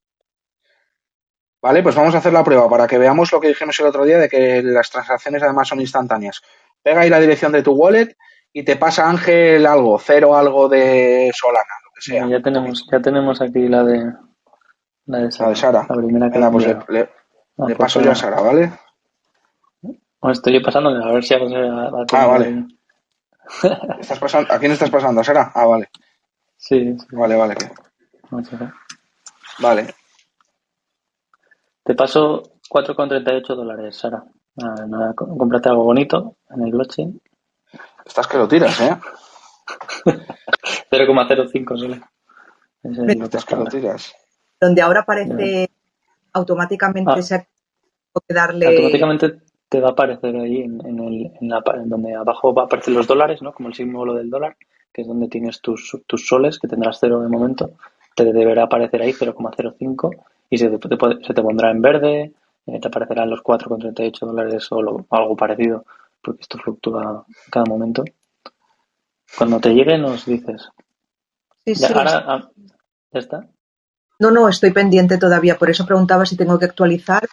Vale, pues vamos a hacer la prueba para que veamos lo que dijimos el otro día de que las transacciones además son instantáneas. Pega ahí la dirección de tu wallet y te pasa Ángel algo, cero algo de Solana, lo que sea. Ya tenemos, ya tenemos aquí la de la de Sara. La de Sara. La primera que pues le, Ah, le pues paso yo a Sara, ¿vale? Bueno, estoy yo pasando a ver si se la, la Ah, vale. ¿Estás pasando? ¿A quién estás pasando? ¿A Sara? Ah, vale. Sí, sí. Vale, vale. A. Vale. Te paso 4,38 dólares, Sara. Nada, nada, algo bonito en el blockchain. Estás que lo tiras, ¿eh? 0,05 solo. Ese es Estás que lo tiras. Donde ahora aparece automáticamente Ah. se ha que darle. Automáticamente te va a aparecer ahí en, en el, en la, en donde abajo va a aparecer los dólares, ¿no? Como el símbolo del dólar, que es donde tienes tus, tus soles, que tendrás cero de momento. Te deberá aparecer ahí 0,05 y se te, se te pondrá en verde, eh, te aparecerán los 4,38 dólares o lo- algo parecido, porque esto fluctúa cada momento. Cuando te llegue nos dices. Sí, Ya, sí. ahora, ah, ¿ya está? No, no, estoy pendiente todavía. Por eso preguntaba si tengo que actualizar.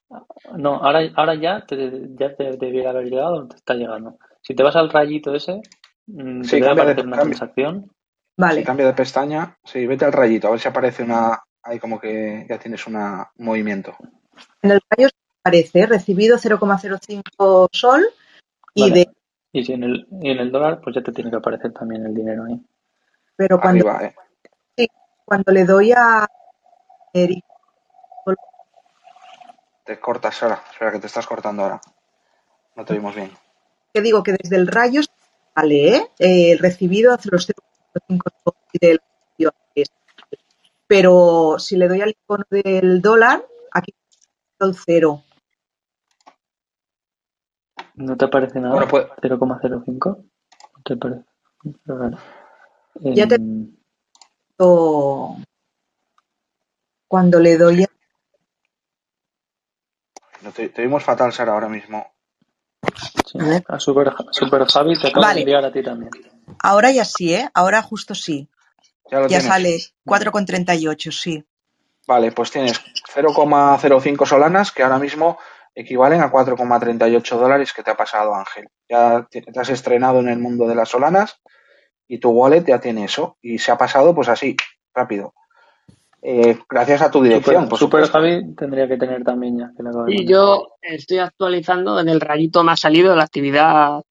No, ahora, ahora ya te, ya te debiera haber llegado te está llegando. Si te vas al rayito ese, mm, Sí, te cambia de- aparecer una cambia. transacción. Vale. Si cambia de pestaña, sí, vete al rayito, a ver si aparece una. Ahí como que ya tienes una, un movimiento. En el rayo aparece recibido 0,05 sol y Vale. de. Y si en el, y en el dólar, pues ya te tiene que aparecer también el dinero ahí. Pero cuando, Arriba, ¿eh? cuando le doy a. Eric, Te cortas, Sara. Espera, que te estás cortando ahora. No te oímos bien. que digo que desde el rayo sale ¿eh? Eh, recibido hace los 0,05 sol y del pero si le doy al icono del dólar, aquí está el cero. ¿No te aparece nada? Bueno, pues- 0,05. ¿No te raro. Ya te- Em, O- Cuando le doy a No te, te oímos fatal, Sara, ahora mismo. sí. A Super, Super Javi te acabo Vale. de enviar a ti también. Ahora ya sí, ¿eh? Ahora justo sí. Ya lo Ya sale 4,38, sí. Vale, pues tienes 0,05 solanas que ahora mismo equivalen a 4,38 dólares que te ha pasado Ángel. Ya te has estrenado en el mundo de las solanas y tu wallet ya tiene eso. Y se ha pasado pues así, rápido. Eh, gracias a tu dirección. Super, Javi tendría que tener también ya. y yo estoy actualizando en el rayito más salido de la actividad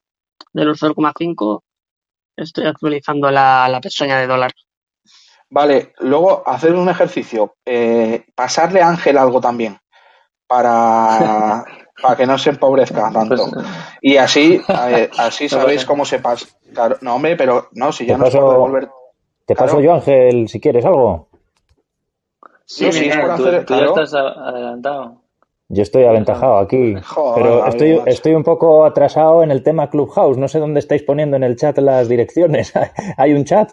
de los 0,5. Estoy actualizando la, la pestaña de dólar. Vale, luego hacer un ejercicio. Eh, pasarle a Ángel algo también para, para que no se empobrezca tanto. Pues, y así, así sabéis cómo se pasa. no, hombre, pero no, si ya no paso, devolver. Te paso yo, Ángel, si quieres algo. Sí, sí, es por hacer, tú, ya estás adelantado. Yo estoy aventajado aquí, pero estoy, estoy un poco atrasado en el tema Clubhouse. No sé dónde estáis poniendo en el chat las direcciones. ¿Hay un chat?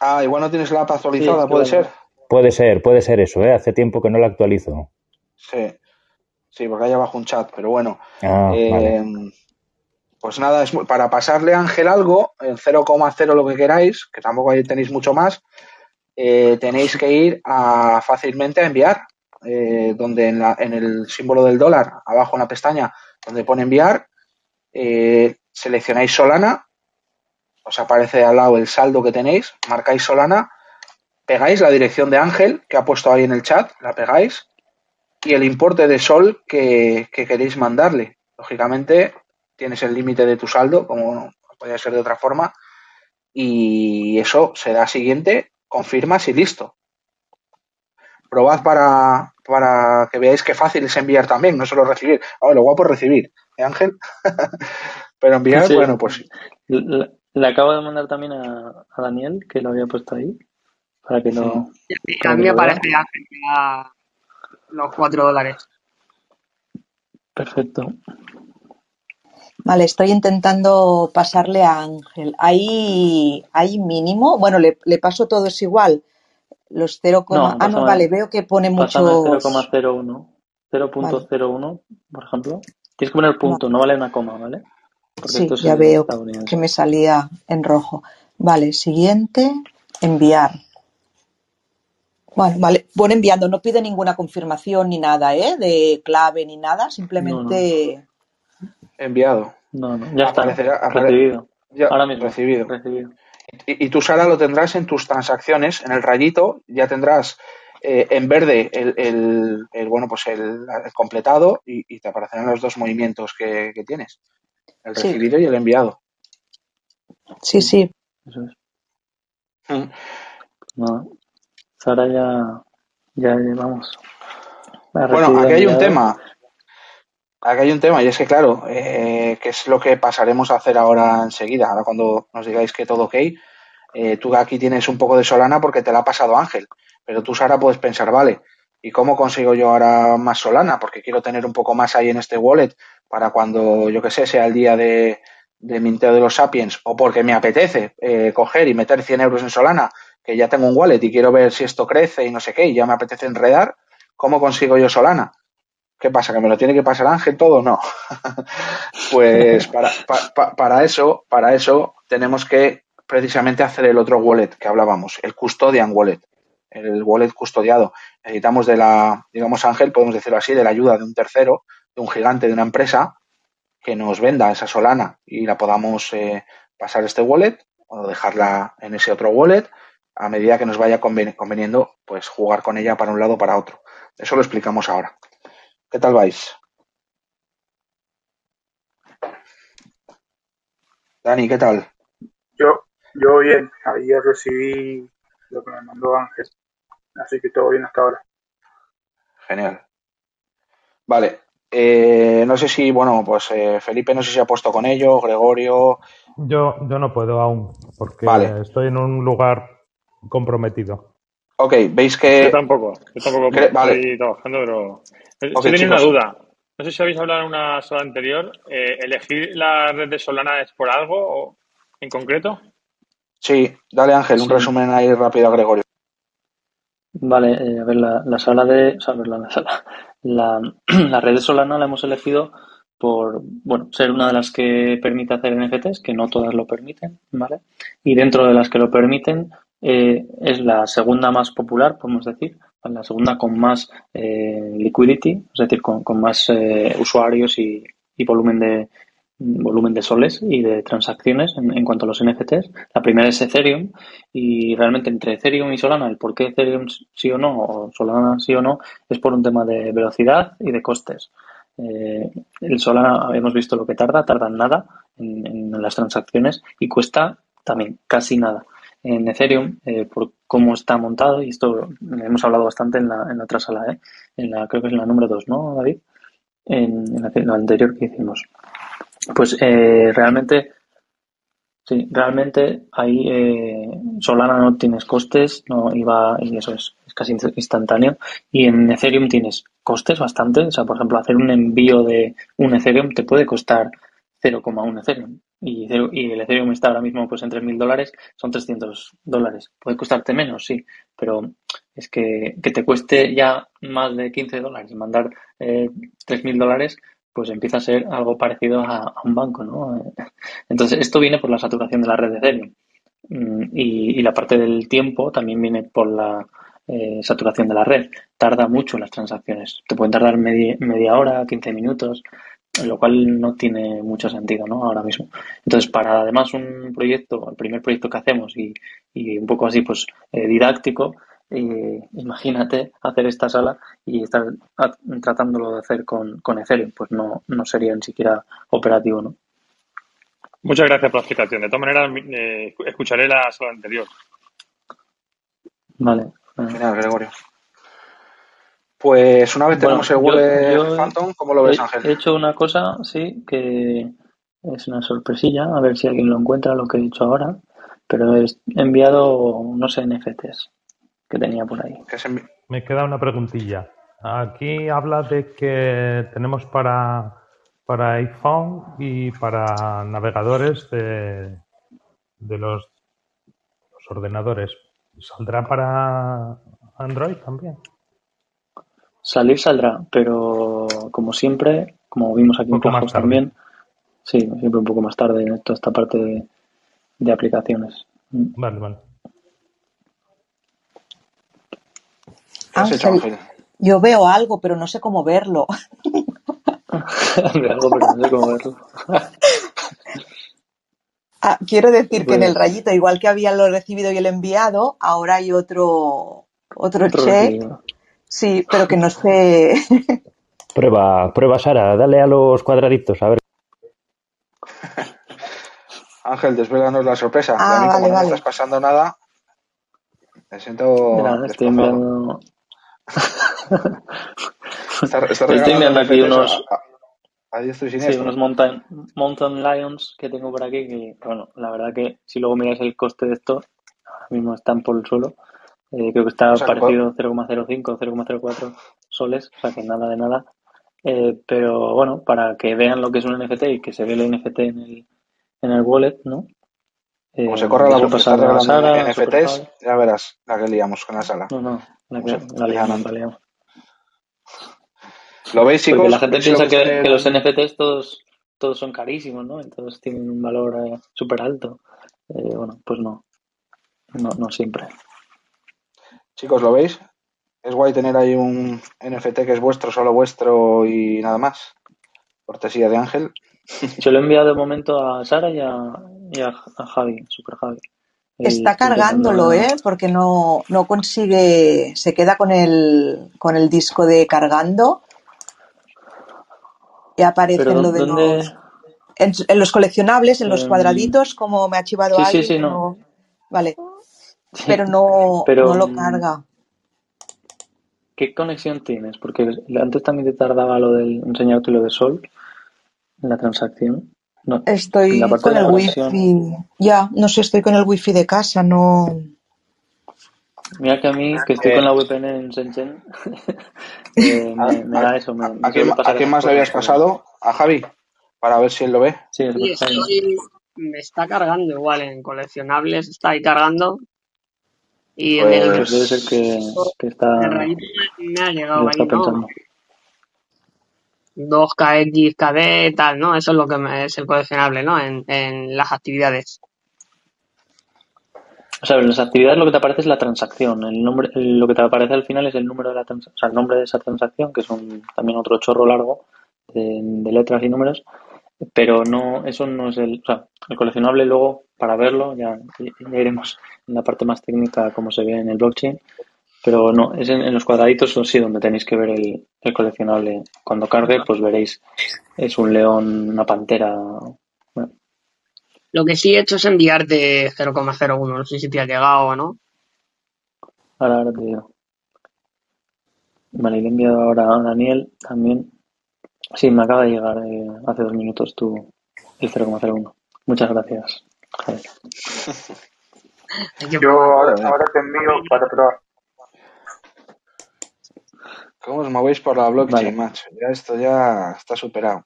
Ah, igual no tienes la app actualizada, ¿puede ser? Puede ser, puede ser eso, ¿eh? Hace tiempo que no la actualizo. Sí. Sí, porque hay abajo un chat, pero bueno. Ah, eh, pues nada, es para pasarle a Ángel algo, en 0,0 lo que queráis, que tampoco ahí tenéis mucho más, eh, tenéis que ir a fácilmente a enviar, eh, donde en, la, en, el símbolo del dólar, abajo en la pestaña donde pone enviar, seleccionáis Solana, os aparece al lado el saldo que tenéis, marcáis Solana, pegáis la dirección de Ángel que ha puesto ahí en el chat, la pegáis y el importe de sol que, queréis mandarle. Lógicamente, tienes el límite de tu saldo, como no podría ser de otra forma, y eso se da siguiente, confirmas y listo. Probad para, para que veáis qué fácil es enviar también, no solo recibir. Ahora, lo guapo es recibir, ¿eh, Ángel? Pero enviar, bueno, pues. Le, acabo de mandar también a, Daniel, que lo había puesto ahí, para que no. a mí me parece Ángel los cuatro dólares. Perfecto. Vale, estoy intentando pasarle a Ángel. ¿Hay, hay mínimo? Bueno, le, paso todo es igual. Los 0, ah, no, vale, veo que pone mucho. 0,01. 0.01, por ejemplo. Tienes que poner punto, no vale una coma, ¿vale? sí, ya veo que me salía en rojo. Vale, siguiente, enviar. Bueno, vale, bueno, enviando, no pide ninguna confirmación ni nada, ¿eh? De clave ni nada, simplemente. Enviado. No, no, ya está. recibido. Ahora mismo. Recibido. recibido. Y, tú, Sara, lo tendrás en tus transacciones, en el rayito, ya tendrás eh, en verde el, el, bueno, pues el, completado y, te aparecerán los dos movimientos que, tienes, el recibido y el enviado. Sí, sí. Eso es. Mm. No, ahora ya, ya vamos. Bueno, aquí hay un tema. Aquí hay un tema, y es que, claro, eh, ¿qué es lo que pasaremos a hacer ahora enseguida? Ahora, cuando nos digáis que todo ok, eh, tú aquí tienes un poco de Solana porque te la ha pasado Ángel, pero tú, Sara, puedes pensar, vale, ¿y cómo consigo yo ahora más Solana? Porque quiero tener un poco más ahí en este wallet para cuando, yo que sé, sea el día de, de minteo de los Sapiens, o porque me apetece eh, coger y meter 100 euros en Solana que ya tengo un wallet y quiero ver si esto crece y no sé qué, y ya me apetece enredar, ¿cómo consigo yo Solana? ¿Qué pasa? ¿Que me lo tiene que pasar Ángel todo? No. pues para, para, eso, para eso tenemos que precisamente hacer el otro wallet que hablábamos, el custodian wallet, el wallet custodiado. Necesitamos de la, digamos Ángel, podemos decirlo así, de la ayuda de un tercero, de un gigante, de una empresa que nos venda esa Solana y la podamos eh, pasar este wallet o dejarla en ese otro wallet a medida que nos vaya conveniendo, pues jugar con ella para un lado o para otro. Eso lo explicamos ahora. ¿Qué tal vais? Dani, ¿qué tal? Yo, yo bien. Ayer recibí lo que me mandó Ángel. Así que todo bien hasta ahora. Genial. Vale. Eh, no sé si, bueno, pues eh, Felipe no sé si ha puesto con ello, Gregorio. Yo, yo no puedo aún, porque estoy en un lugar comprometido. Ok, veis que. Yo tampoco, yo tampoco estoy trabajando, pero. Teniendo una duda. No sé si habéis hablado en una sola anterior. Eh, ¿Elegir la red de Solana es por algo en concreto? Sí, dale Ángel, un resumen ahí rápido a Gregorio. Vale, eh, a ver, la, sala de. O sea, la, sala, la, la red de Solana la hemos elegido por bueno, ser una de las que permite hacer NFTs, que no todas lo permiten, ¿vale? Y dentro de las que lo permiten, eh, es la segunda más popular, podemos decir, la segunda con más eh, liquidity, es decir, con, más eh, usuarios y, volumen de volumen de soles y de transacciones en, cuanto a los NFTs. La primera es Ethereum y realmente entre Ethereum y Solana, el por qué Ethereum sí o no o Solana sí o no es por un tema de velocidad y de costes. Eh, el Solana hemos visto lo que tarda, tarda nada en, en las transacciones y cuesta también casi nada en Ethereum eh, por cómo está montado, y esto hemos hablado bastante en la, en la otra sala, ¿eh? en la, creo que es en la número 2, ¿no, David? En, la, anterior que hicimos. Pues eh, realmente, sí, realmente ahí eh, Solana no tienes costes, no iba, y eso es, es casi instantáneo, y en Ethereum tienes costes bastante, o sea, por ejemplo, hacer un envío de un Ethereum te puede costar 0,1 Ethereum y, el Ethereum está ahora mismo pues en 3.000 dólares, son 300 dólares. Puede costarte menos, sí, pero es que, que te cueste ya más de 15 dólares mandar eh, 3.000 dólares, pues empieza a ser algo parecido a, un banco, ¿no? Entonces, esto viene por la saturación de la red de Ethereum. Mm, y, la parte del tiempo también viene por la eh, saturación de la red. Tarda mucho las transacciones. Te pueden tardar media, media hora, 15 minutos lo cual no tiene mucho sentido ¿no? ahora mismo. Entonces, para además un proyecto, el primer proyecto que hacemos y, y un poco así pues eh, didáctico, eh, imagínate hacer esta sala y estar tratándolo de hacer con, con Ethereum, pues no, no sería ni siquiera operativo. ¿no? Muchas gracias por la explicación. De todas maneras, eh, escucharé la sala anterior. Vale. Mira, Gregorio. Pues una vez tenemos el Google Phantom, ¿cómo lo ves, Ángel? He hecho una cosa, sí, que es una sorpresilla, a ver si alguien lo encuentra, lo que he dicho ahora, pero he enviado unos NFTs que tenía por ahí. Me queda una preguntilla. Aquí habla de que tenemos para, para iPhone y para navegadores de, de los, los ordenadores. ¿Saldrá para Android también? Salir saldrá, pero como siempre, como vimos aquí en Clubhouse también, sí, siempre un poco más tarde en toda esta parte de, aplicaciones. Mm. Vale, vale. Ángel, yo veo algo, pero no sé cómo verlo. veo algo, pero no sé cómo verlo. Ah, quiero decir que en el pues rayito, igual que había lo recibido y el enviado, ahora hay otro, otro, check. Sí, pero que no sé. prueba, prueba, Sara, dale a los cuadraditos, a ver. Ángel, desvélanos la sorpresa. Ah, vale, vale. no estás pasando nada, me siento. estoy enviando. estoy enviando aquí unos. sí, unos mountain, mountain Lions que tengo por aquí. Que, bueno, la verdad que si luego miras el coste de esto, ahora mismo están por el suelo. Eh, creo que está parecido 0,05, 0,04 soles, o sea que nada de nada. Eh, pero bueno, para que vean lo que es un NFT y que se ve el NFT en el, en el wallet, ¿no? Eh, Como se corre la voz de Sara, NFTs, ya verás la que liamos con la sala. No, no, la, que, la liamos, la liamos. ¿Lo veis, chicos? Porque la gente piensa que, que, los NFTs todos, todos son carísimos, ¿no? Entonces tienen un valor eh, súper alto. Eh, bueno, pues no. No, no siempre. Chicos, ¿lo veis? Es guay tener ahí un NFT que es vuestro, solo vuestro y nada más. Cortesía de Ángel. Yo lo he enviado de momento a Sara y a, Javi, Super Javi. Está cargándolo, ¿eh? Porque no, no consigue, se queda con el, con el disco de cargando y aparece en lo de los... En, los coleccionables, en los cuadraditos, como me ha chivado sí. Sí, sí, no. Vale pero no, no lo carga. ¿Qué conexión tienes? Porque antes también te tardaba lo del enseñarte lo de Sol en la transacción. No, estoy con el wifi. Ya, no sé, estoy con el wifi de casa, no. Mira que a mí, que estoy con la VPN en Shenzhen, eh, me, da eso. Me, ¿A, quién, más le habías pasado? ¿A Javi? Para ver si él lo ve. Sí, me está cargando igual en coleccionables, está ahí cargando, y en el pues debe ser que, que está. me ha llegado ahí, ¿no? 2KX, KD, tal, ¿no? Eso es lo que es el coleccionable, ¿no? En, en las actividades. O sea, en las actividades lo que te aparece es la transacción. El nombre, lo que te aparece al final es el número de la o sea, el nombre de esa transacción, que es un, también otro chorro largo de, letras y números. Pero no, eso no es el, o sea, el coleccionable luego para verlo ya, ya iremos en la parte más técnica como se ve en el blockchain. Pero no, es en, los cuadraditos sí donde tenéis que ver el, el, coleccionable. Cuando cargue, pues veréis, es un león, una pantera, lo que sí he hecho es enviarte 0,01. No sé si te ha llegado o no. Ahora, ahora te digo. Vale, le he enviado ahora a Daniel también. Sí, me acaba de llegar eh, hace dos minutos tu el 0,01. Muchas gracias. Yo ahora, te envío para probar. ¿Cómo os movéis por la blockchain, macho? Ya esto ya está superado.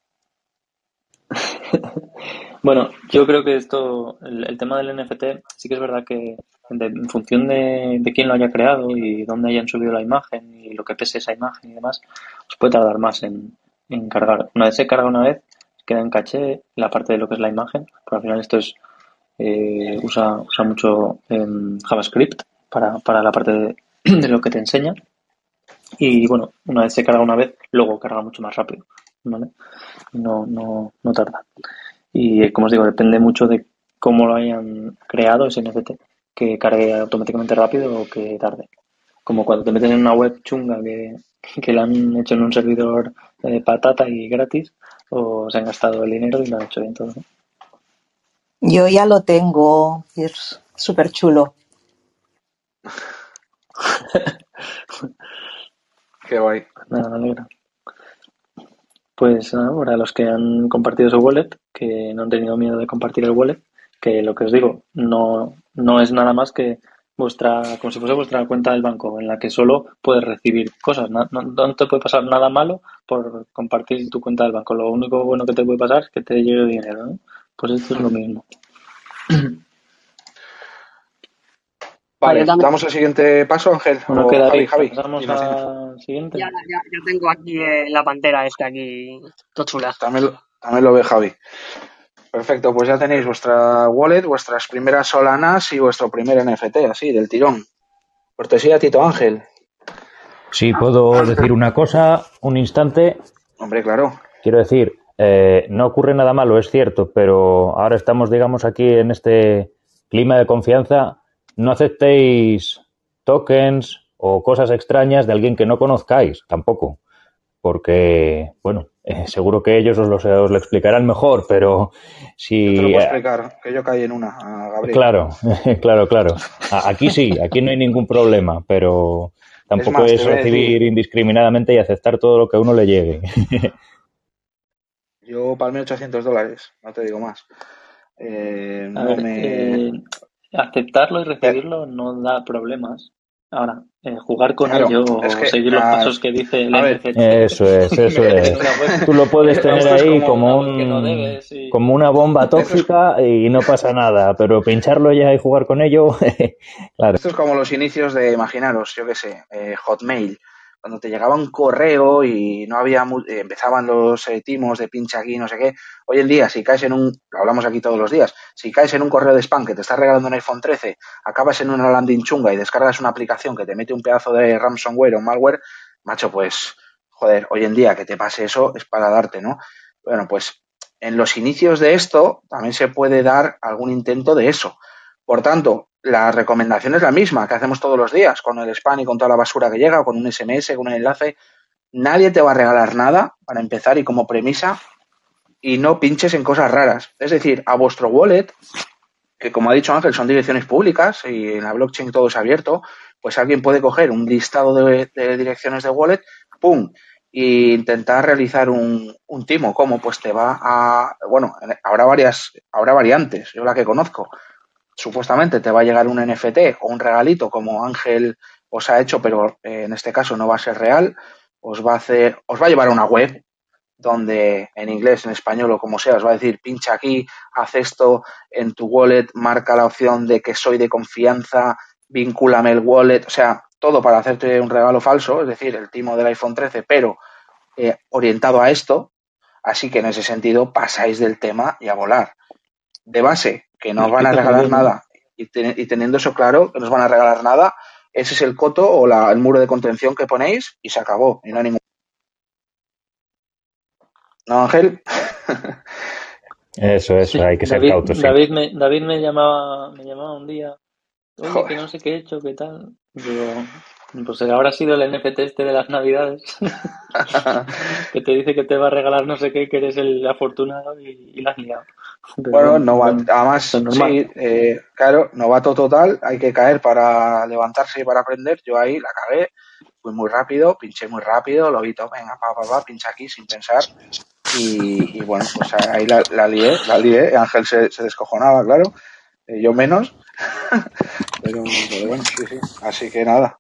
Bueno, yo creo que esto, el, tema del NFT, sí que es verdad que en función de, quién lo haya creado y dónde hayan subido la imagen y lo que pese esa imagen y demás, os puede tardar más en, cargar. Una vez se carga una vez, queda en caché la parte de lo que es la imagen, pero al final esto es eh, usa, usa mucho JavaScript para, para la parte de, lo que te enseña. Y bueno, una vez se carga una vez, luego carga mucho más rápido. ¿vale? No, no, no tarda. Y como os digo, depende mucho de cómo lo hayan creado ese NFT, que cargue automáticamente rápido o que tarde. Como cuando te meten en una web chunga que, que la han hecho en un servidor de patata y gratis, o se han gastado el dinero y lo han hecho bien todo. Yo ya lo tengo, es súper chulo. Qué guay. Nada, me alegra. Pues ahora los que han compartido su wallet, que no han tenido miedo de compartir el wallet, que lo que os digo, no, no es nada más que vuestra, como si fuese vuestra cuenta del banco, en la que solo puedes recibir cosas. No, no, te puede pasar nada malo por compartir tu cuenta del banco. Lo único bueno que te puede pasar es que te llegue dinero, ¿no? Pues esto es lo mismo. Vale, damos el siguiente paso, Ángel. Bueno, queda Javi, Javi. Pasamos al siguiente. Ya, ya, ya, tengo aquí eh, la pantera esta aquí, todo chula. También, también lo ve Javi. Perfecto, pues ya tenéis vuestra wallet, vuestras primeras solanas y vuestro primer NFT, así, del tirón. Cortesía, Tito Ángel. Sí, puedo decir una cosa, un instante. Hombre, claro. Quiero decir, eh, no ocurre nada malo, es cierto, pero ahora estamos, digamos, aquí en este clima de confianza no aceptéis tokens o cosas extrañas de alguien que no conozcáis, tampoco. Porque, bueno, eh, seguro que ellos os lo, os lo, explicarán mejor, pero si... Yo te lo puedo explicar, que yo caí en una, Gabriel. Claro, claro, claro. Aquí sí, aquí no hay ningún problema, pero tampoco es, recibir indiscriminadamente y aceptar todo lo que a uno le llegue. Yo palmé 800 dólares, no te digo más. Eh, no me... Eh, aceptarlo y recibirlo no da problemas. Ahora, eh, jugar con ello o seguir los pasos que dice el NFT. Eso es, eso es. Tú lo puedes tener ahí como, un, como una bomba tóxica y no pasa nada, pero pincharlo ya y jugar con ello, claro. Esto es como los inicios de, imaginaros, yo qué sé, eh, Hotmail cuando te llegaba un correo y no había, eh, empezaban los eh, timos de pincha aquí, no sé qué. Hoy en día, si caes en un, lo hablamos aquí todos los días, si caes en un correo de spam que te está regalando un iPhone 13, acabas en una landing chunga y descargas una aplicación que te mete un pedazo de ransomware o malware, macho, pues, joder, hoy en día que te pase eso es para darte, ¿no? Bueno, pues en los inicios de esto también se puede dar algún intento de eso. Por tanto, la recomendación es la misma que hacemos todos los días con el spam y con toda la basura que llega, con un SMS, con un enlace. Nadie te va a regalar nada para empezar y como premisa y no pinches en cosas raras. Es decir, a vuestro wallet, que como ha dicho Ángel, son direcciones públicas y en la blockchain todo es abierto, pues alguien puede coger un listado de, direcciones de wallet, ¡pum! e intentar realizar un, un timo. ¿Cómo? Pues te va a. Bueno, habrá varias, habrá variantes, yo la que conozco supuestamente te va a llegar un NFT o un regalito como Ángel os ha hecho, pero eh, en este caso no va a ser real, os va a hacer, os va a llevar a una web donde en inglés, en español o como sea, os va a decir pincha aquí, haz esto en tu wallet, marca la opción de que soy de confianza, vincúlame el wallet, o sea, todo para hacerte un regalo falso, es decir, el timo del iPhone 13, pero eh, orientado a esto, así que en ese sentido pasáis del tema y a volar. De base, que no os van a regalar nada y, teniendo eso claro, que no os van a regalar nada, ese es el coto o la, el muro de contención que ponéis y se acabó. Y no hay ningún. ¿No, Ángel? Eso, eso, hay que ser David, cautos. David, me, David me llamaba, me llamaba un día, oye, que no sé qué he hecho, qué tal. Digo, pues habrá sido el NFT este de las navidades, que te dice que te va a regalar no sé qué, que eres el afortunado y, y la has liado. bueno, no va, además, sí, eh, claro, novato total, hay que caer para levantarse y para aprender. Yo ahí la cagué, fui muy rápido, pinché muy rápido, lo vi todo, venga, pa, pa, pa, pincha aquí sin pensar. Y, bueno, pues ahí la, la, lié, la lié. Ángel se, se descojonaba, claro, eh, yo menos. pero, pero, bueno, sí, sí. Así que nada,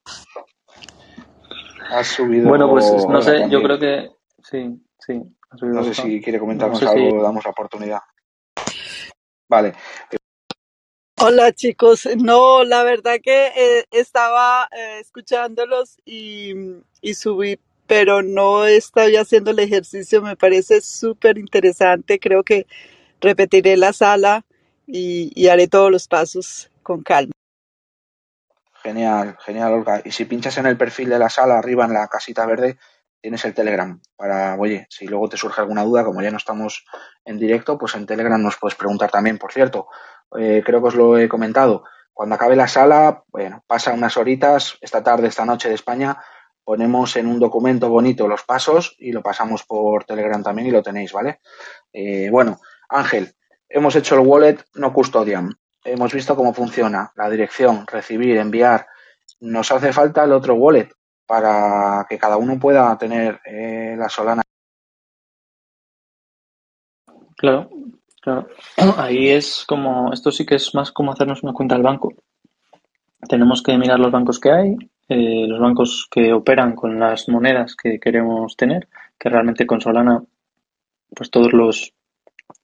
ha subido. Bueno, pues no sé, yo creo que sí, sí. no sé si quiere comentarnos algo, damos la oportunidad. Vale. Hola chicos, no, la verdad que eh, estaba eh, escuchándolos y, y, subí, pero no estoy haciendo el ejercicio, me parece súper interesante, creo que repetiré la sala y, haré todos los pasos con calma. Genial, genial, Olga. Y si pinchas en el perfil de la sala, arriba en la casita verde, tienes el Telegram para, oye, si luego te surge alguna duda, como ya no estamos en directo, pues en Telegram nos puedes preguntar también. Por cierto, eh, creo que os lo he comentado. Cuando acabe la sala, bueno, pasa unas horitas, esta tarde, esta noche de España, ponemos en un documento bonito los pasos y lo pasamos por Telegram también y lo tenéis, ¿vale? Eh, bueno, Ángel, hemos hecho el wallet no custodian hemos visto cómo funciona la dirección, recibir, enviar. Nos hace falta el otro wallet para que cada uno pueda tener eh, la Solana. Claro, claro. Ahí es como, esto sí que es más como hacernos una cuenta al banco. Tenemos que mirar los bancos que hay, eh, los bancos que operan con las monedas que queremos tener, que realmente con Solana, pues todos los,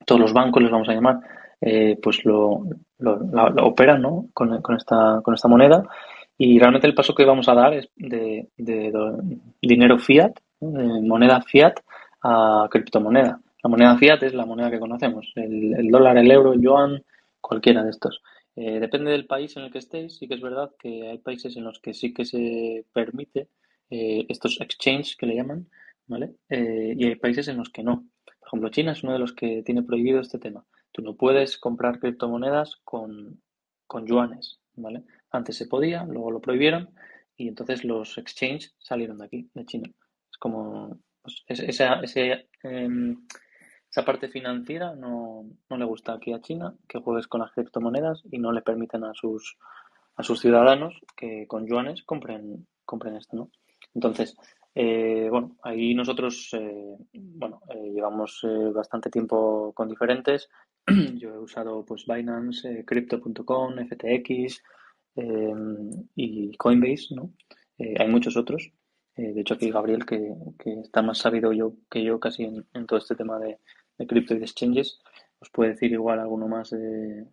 todos los bancos les vamos a llamar, eh, pues lo, lo, operan ¿no? con, con, esta, con esta moneda. Y realmente el paso que vamos a dar es de, de, dinero fiat, de moneda fiat, a criptomoneda. La moneda fiat es la moneda que conocemos, el, dólar, el euro, el yuan, cualquiera de estos. Eh, depende del país en el que estéis, sí que es verdad que hay países en los que sí que se permite eh, estos exchanges que le llaman, ¿vale? Y hay países en los que no. China es uno de los que tiene prohibido este tema. Tú no puedes comprar criptomonedas con, con yuanes, ¿vale? Antes se podía, luego lo prohibieron y entonces los exchanges salieron de aquí, de China. Es como pues, esa, em, esa parte financiera no, no, le gusta aquí a China que juegues con las criptomonedas y no le permiten a sus, a sus ciudadanos que con yuanes compren, compren esto, ¿no? Entonces, eh, bueno, ahí nosotros eh, bueno, eh, llevamos bastante tiempo con diferentes. Yo he usado pues Binance, Crypto.com, FTX y Coinbase, ¿no? hay muchos otros. de hecho, aquí Gabriel, que, que, está más sabido yo que yo casi en, todo este tema de, de cripto y de exchanges, os puede decir igual alguno más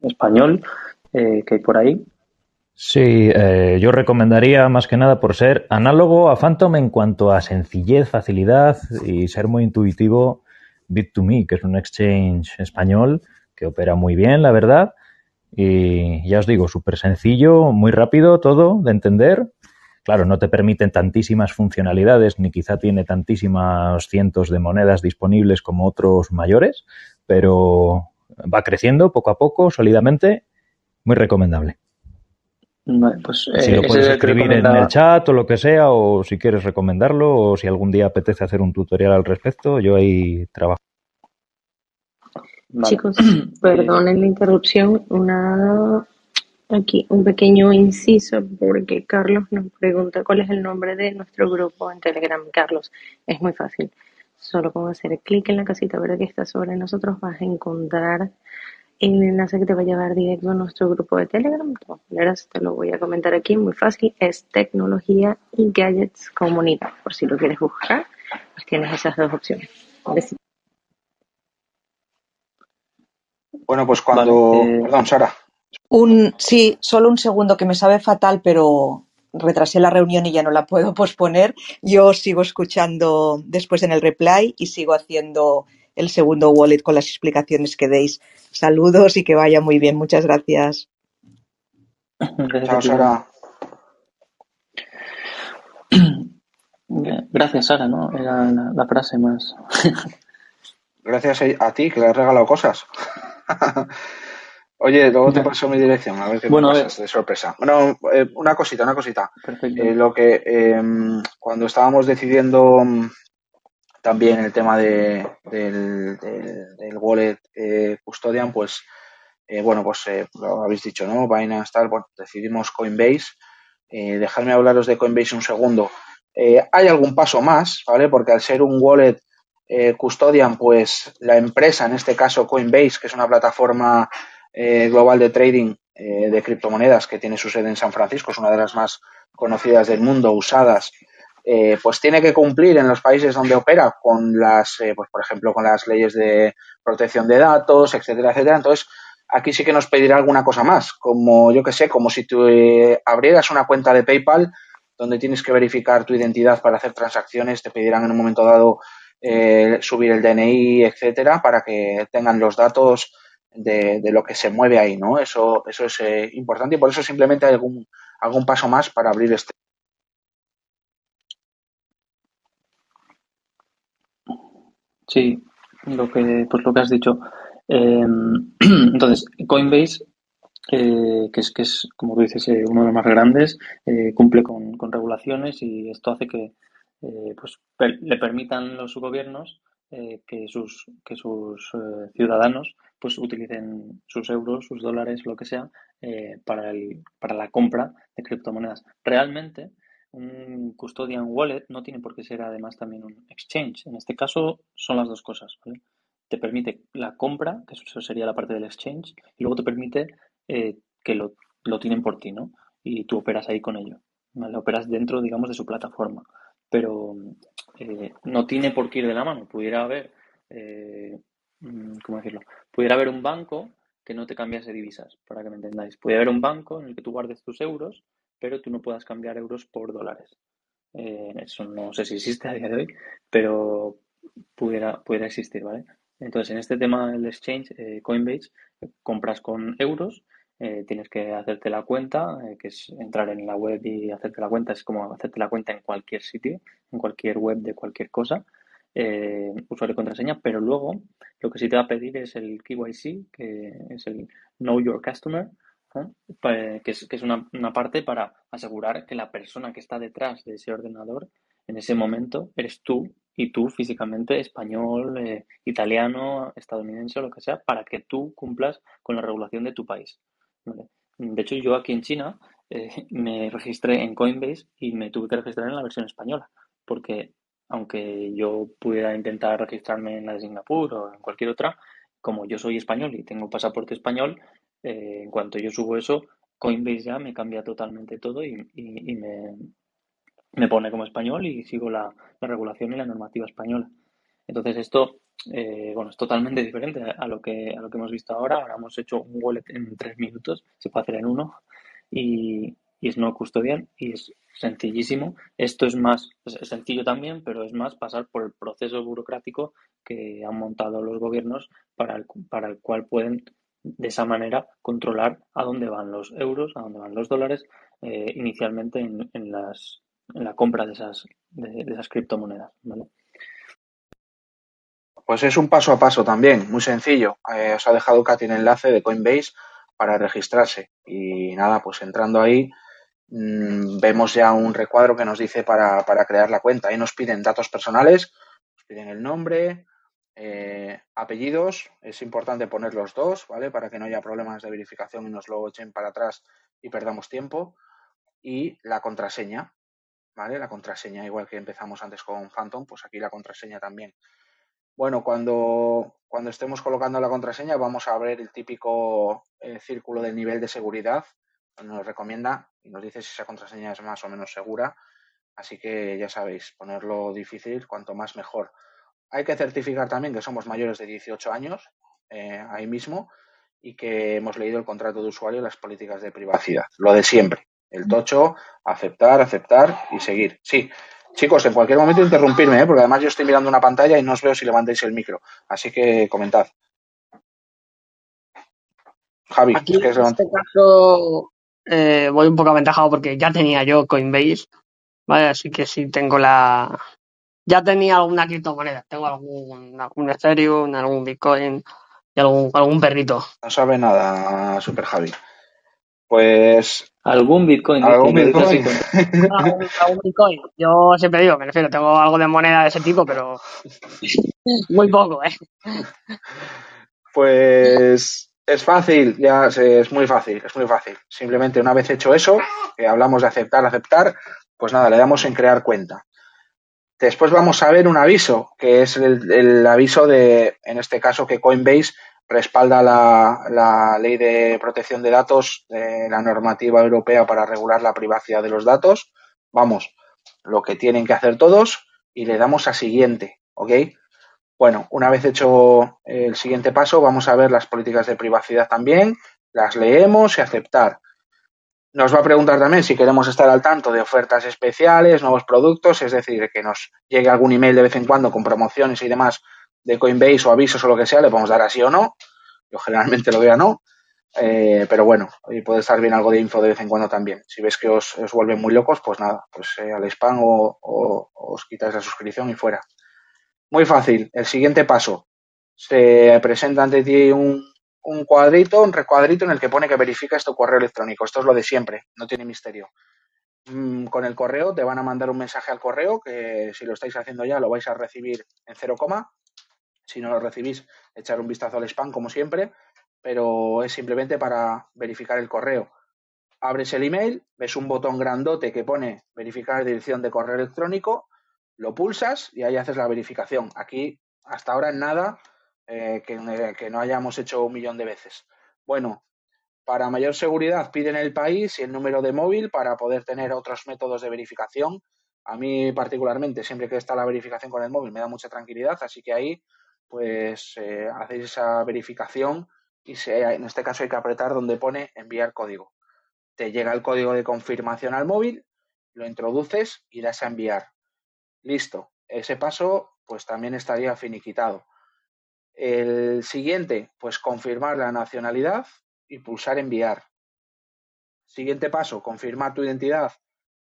español que hay por ahí. Sí, eh, yo recomendaría más que nada por ser análogo a Phantom en cuanto a sencillez, facilidad y ser muy intuitivo Bit2Me, que es un exchange español que opera muy bien, la verdad. Y ya os digo, súper sencillo, muy rápido todo de entender. Claro, no te permiten tantísimas funcionalidades, ni quizá tiene tantísimas cientos de monedas disponibles como otros mayores, pero va creciendo poco a poco, sólidamente, muy recomendable pues, si lo eh, puedes escribir en el chat o lo que sea, o si quieres recomendarlo, o si algún día apetece hacer un tutorial al respecto, yo ahí trabajo. Chicos, perdonen la interrupción, una aquí un pequeño inciso porque Carlos nos pregunta cuál es el nombre de nuestro grupo en Telegram. Carlos, es muy fácil. Solo con hacer clic en la casita verde que está sobre nosotros vas a encontrar el enlace que te va a llevar directo a nuestro grupo de Telegram. De todas maneras, te lo voy a comentar aquí, muy fácil, es tecnología y gadgets comunidad. Por si lo quieres buscar, pues tienes esas dos opciones. Bueno, pues cuando... Eh, Perdón, Sara. Un, sí, solo un segundo que me sabe fatal, pero retrasé la reunión y ya no la puedo posponer. Yo sigo escuchando después en el reply y sigo haciendo el segundo wallet con las explicaciones que deis. Saludos y que vaya muy bien. Muchas gracias. Chao, Sara. Gracias, Sara, ¿no? Era la, frase más. Gracias a ti, que le has regalado cosas. Oye, luego te paso mi dirección, a ver qué bueno, me de sorpresa. Bueno, eh, una cosita, una cosita. Eh, lo que em, cuando estábamos decidiendo mm, también el tema de, del, wallet eh, custodian, pues bueno, pues lo habéis dicho, ¿no? Binance tal, bueno, decidimos Coinbase. dejadme hablaros de Coinbase un segundo. hay algún paso más, ¿vale? Porque al ser un wallet custodian, pues la empresa, en este caso Coinbase, que es una plataforma eh, global de trading eh, de criptomonedas que tiene su sede en San Francisco, es una de las más conocidas del mundo, usadas, eh, pues tiene que cumplir en los países donde opera con las, pues por ejemplo, con las leyes de protección de datos, etcétera, etcétera. Entonces, aquí sí que nos pedirá alguna cosa más, como yo que sé, como si tú abrieras una cuenta de PayPal donde tienes que verificar tu identidad para hacer transacciones, te pedirán en un momento dado subir el DNI, etcétera, para que tengan los datos de, lo que se mueve ahí, ¿no? Eso, eso es eh, importante y por eso simplemente algún, algún paso más para abrir este. Sí, lo que, pues lo que has dicho. Em, entonces, Coinbase, eh, que es que es, como tú dices, eh, uno de los más grandes, cumple con, regulaciones y esto hace que pues, le permitan los gobiernos que sus, que sus ciudadanos pues utilicen sus euros, sus dólares, lo que sea, eh, para, el, para la compra de criptomonedas. Realmente, un custodian wallet no tiene por qué ser además también un exchange. En este caso son las dos cosas. Te permite la compra, que eso sería la parte del exchange, y luego te permite eh, que lo, lo, tienen por ti, ¿no? Y tú operas ahí con ello. ¿vale? Operas dentro, digamos, de su plataforma. Pero eh, no tiene por qué ir de la mano. Pudiera haber Mm, ¿cómo decirlo? Pudiera haber un banco que no te cambiase divisas, para que me entendáis. Pudiera haber un banco en el que tú guardes tus euros, pero tú no puedas cambiar euros por dólares. Eh, eso no sé si existe a día de hoy, pero pudiera, pudiera existir, ¿vale? Entonces, en este tema del exchange, eh, Coinbase, compras con euros, eh, tienes que hacerte la cuenta, que es entrar en la web y hacerte la cuenta, es como hacerte la cuenta en cualquier sitio, en cualquier web de cualquier cosa eh, usuario y contraseña, pero luego lo que sí te va a pedir es el KYC, que es el Know Your Customer, que es, que es una, una, parte para asegurar que la persona que está detrás de ese ordenador en ese momento eres tú y tú físicamente español, eh, italiano, estadounidense o lo que sea, para que tú cumplas con la regulación de tu país. De hecho, yo aquí en China eh, me registré en Coinbase y me tuve que registrar en la versión española, porque aunque yo pudiera intentar registrarme en la de Singapur o en cualquier otra, como yo soy español y tengo pasaporte español, eh, en cuanto yo subo eso, Coinbase ya me cambia totalmente todo y, me, pone como español y sigo la, regulación y la normativa española. Entonces esto, eh, bueno, es totalmente diferente a lo, que, a lo que hemos visto ahora. Ahora hemos hecho un wallet en tres minutos, se puede hacer en uno y, y es no custodial y es sencillísimo. Esto es más es sencillo también, pero es más pasar por el proceso burocrático que han montado los gobiernos para el, para el cual pueden de esa manera controlar a dónde van los euros, a dónde van los dólares, eh, inicialmente en, en, las, en la compra de esas, de, esas criptomonedas. Pues es un paso a paso también, muy sencillo. Eh, os ha dejado Katy el enlace de Coinbase para registrarse. Y nada, pues entrando ahí, Mm, vemos ya un recuadro que nos dice para, crear la cuenta. Ahí nos piden datos personales, nos piden el nombre, eh, apellidos, es importante poner los dos, ¿vale? Para que no haya problemas de verificación y nos lo echen para atrás y perdamos tiempo. Y la contraseña, ¿vale? La contraseña, igual que empezamos antes con Phantom, pues aquí la contraseña también. Bueno, cuando, cuando estemos colocando la contraseña vamos a ver el típico eh, círculo del nivel de seguridad nos recomienda y nos dice si esa contraseña es más o menos segura. Así que ya sabéis, ponerlo difícil, cuanto más mejor. Hay que certificar también que somos mayores de 18 años, eh, ahí mismo, y que hemos leído el contrato de usuario y las políticas de privacidad. Lo de siempre. El tocho, aceptar, aceptar y seguir. Sí, chicos, en cualquier momento interrumpirme, ¿eh? porque además yo estoy mirando una pantalla y no os veo si levantéis el micro. Así que comentad. Javi, Aquí, en este caso, eh, voy un poco aventajado porque ya tenía yo Coinbase, ¿vale? Así que sí tengo la... Ya tenía alguna criptomoneda, tengo algún, algún Ethereum, algún Bitcoin y algún, algún perrito. No sabe nada, Super Javi. Pues. ¿Algún Bitcoin? ¿Algún Bitcoin? ¿Algún, Bitcoin? Yo siempre digo, me refiero, tengo algo de moneda de ese tipo, pero. Muy poco, ¿eh? Pues. Es fácil, ya es muy fácil, es muy fácil. Simplemente una vez hecho eso, que hablamos de aceptar, aceptar, pues nada, le damos en crear cuenta. Después vamos a ver un aviso, que es el, aviso de, en este caso, que Coinbase respalda la, ley de protección de datos, la normativa europea para regular la privacidad de los datos. Vamos, lo que tienen que hacer todos y le damos a siguiente, ¿ok? Bueno, una vez hecho el siguiente paso, vamos a ver las políticas de privacidad también, las leemos y aceptar. Nos va a preguntar también si queremos estar al tanto de ofertas especiales, nuevos productos, es decir, que nos llegue algún email de vez en cuando con promociones y demás de Coinbase o avisos o lo que sea, le podemos dar así o no. Yo generalmente lo veo a no. Eh, pero bueno, y puede estar bien algo de info de vez en cuando también. Si ves que os, os vuelven muy locos, pues nada, pues eh, al spam o, os quitáis la suscripción y fuera. Muy fácil. El siguiente paso. Se presenta ante ti un, un cuadrito, un recuadrito en el que pone que verifica tu correo electrónico. Esto es lo de siempre, no tiene misterio. Mm, con el correo te van a mandar un mensaje al correo que si lo estáis haciendo ya lo vais a recibir en cero coma si no lo recibís, echar un vistazo al spam como siempre, pero es simplemente para verificar el correo. Abres el email, ves un botón grandote que pone verificar dirección de correo electrónico, lo pulsas y ahí haces la verificación. Aquí, hasta ahora, nada eh, que, no hayamos hecho un millón de veces. Bueno, para mayor seguridad piden el país y el número de móvil para poder tener otros métodos de verificación. A mí particularmente, siempre que está la verificación con el móvil, me da mucha tranquilidad, así que ahí pues eh, hacéis esa verificación y en este caso hay que apretar donde pone enviar código. Te llega el código de confirmación al móvil, lo introduces y das a enviar. Listo. Ese paso pues también estaría finiquitado. El siguiente, pues confirmar la nacionalidad y pulsar enviar. Siguiente paso, confirmar tu identidad.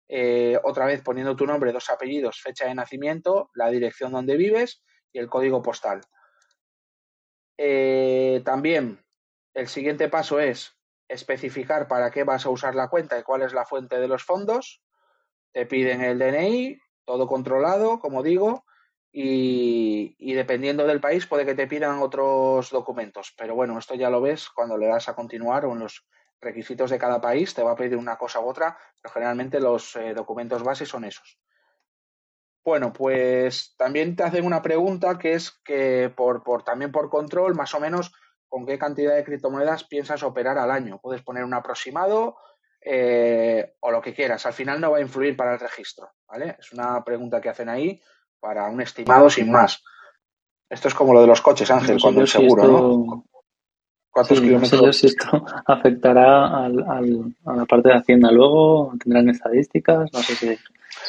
Eh, otra vez poniendo tu nombre, dos apellidos, fecha de nacimiento, la dirección donde vives y el código postal. Eh, también el siguiente paso es especificar para qué vas a usar la cuenta y cuál es la fuente de los fondos. Te piden el DNI, todo controlado, como digo, y, dependiendo del país puede que te pidan otros documentos. Pero bueno, esto ya lo ves cuando le das a continuar o en los requisitos de cada país te va a pedir una cosa u otra, pero generalmente los eh, documentos base son esos. Bueno, pues también te hacen una pregunta que es que por, por, también por control, más o menos, con qué cantidad de criptomonedas piensas operar al año. Puedes poner un aproximado eh, o lo que quieras. Al final no va a influir para el registro, ¿vale? Es una pregunta que hacen ahí para un estimado sin más. Esto es como lo de los coches, Ángel, cuando el seguro, ¿no? ¿Cuántos kilómetros? No sé si esto afectará al, al, a la parte de Hacienda luego, tendrán estadísticas, no sé si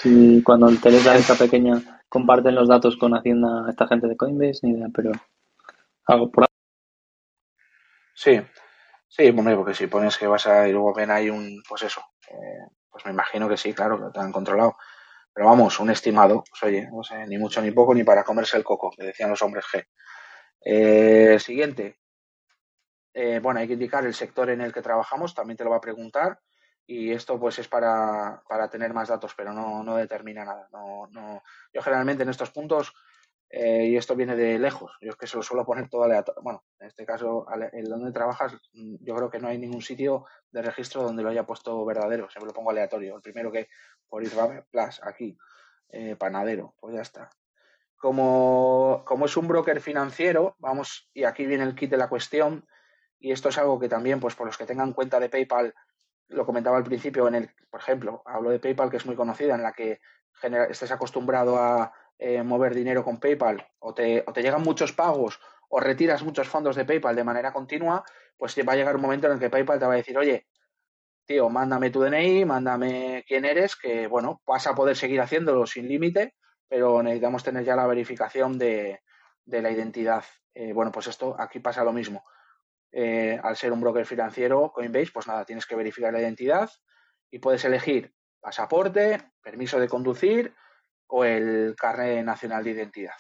si cuando el la esta pequeña comparten los datos con Hacienda esta gente de Coinbase, ni idea, pero algo por Sí, sí, bueno, porque si pones que vas a y luego ven ahí un, pues eso, eh, pues me imagino que sí, claro, que lo han controlado. Pero vamos, un estimado, pues oye, no sé, ni mucho ni poco, ni para comerse el coco, que decían los hombres G. Eh, siguiente. Eh, bueno, hay que indicar el sector en el que trabajamos, también te lo va a preguntar y esto pues es para, para tener más datos, pero no, no determina nada. No, no. Yo generalmente en estos puntos, eh, y esto viene de lejos, yo es que se lo suelo poner todo aleatorio. Bueno, en este caso, en donde trabajas, mm, yo creo que no hay ningún sitio de registro donde lo haya puesto verdadero, siempre lo pongo aleatorio. El primero que por Israel Plus, aquí, eh, panadero, pues ya está. Como, como es un broker financiero, vamos, y aquí viene el kit de la cuestión, y esto es algo que también, pues por los que tengan cuenta de PayPal, lo comentaba al principio, en el, por ejemplo, hablo de PayPal, que es muy conocida, en la que estés acostumbrado a eh, mover dinero con PayPal o te, o te llegan muchos pagos o retiras muchos fondos de PayPal de manera continua, pues va a llegar un momento en el que PayPal te va a decir, oye, tío, mándame tu DNI, mándame quién eres, que bueno, vas a poder seguir haciéndolo sin límite, pero necesitamos tener ya la verificación de, de la identidad. Eh, bueno, pues esto aquí pasa lo mismo. eh, al ser un broker financiero, Coinbase, pues nada, tienes que verificar la identidad y puedes elegir pasaporte, permiso de conducir o el carnet nacional de identidad.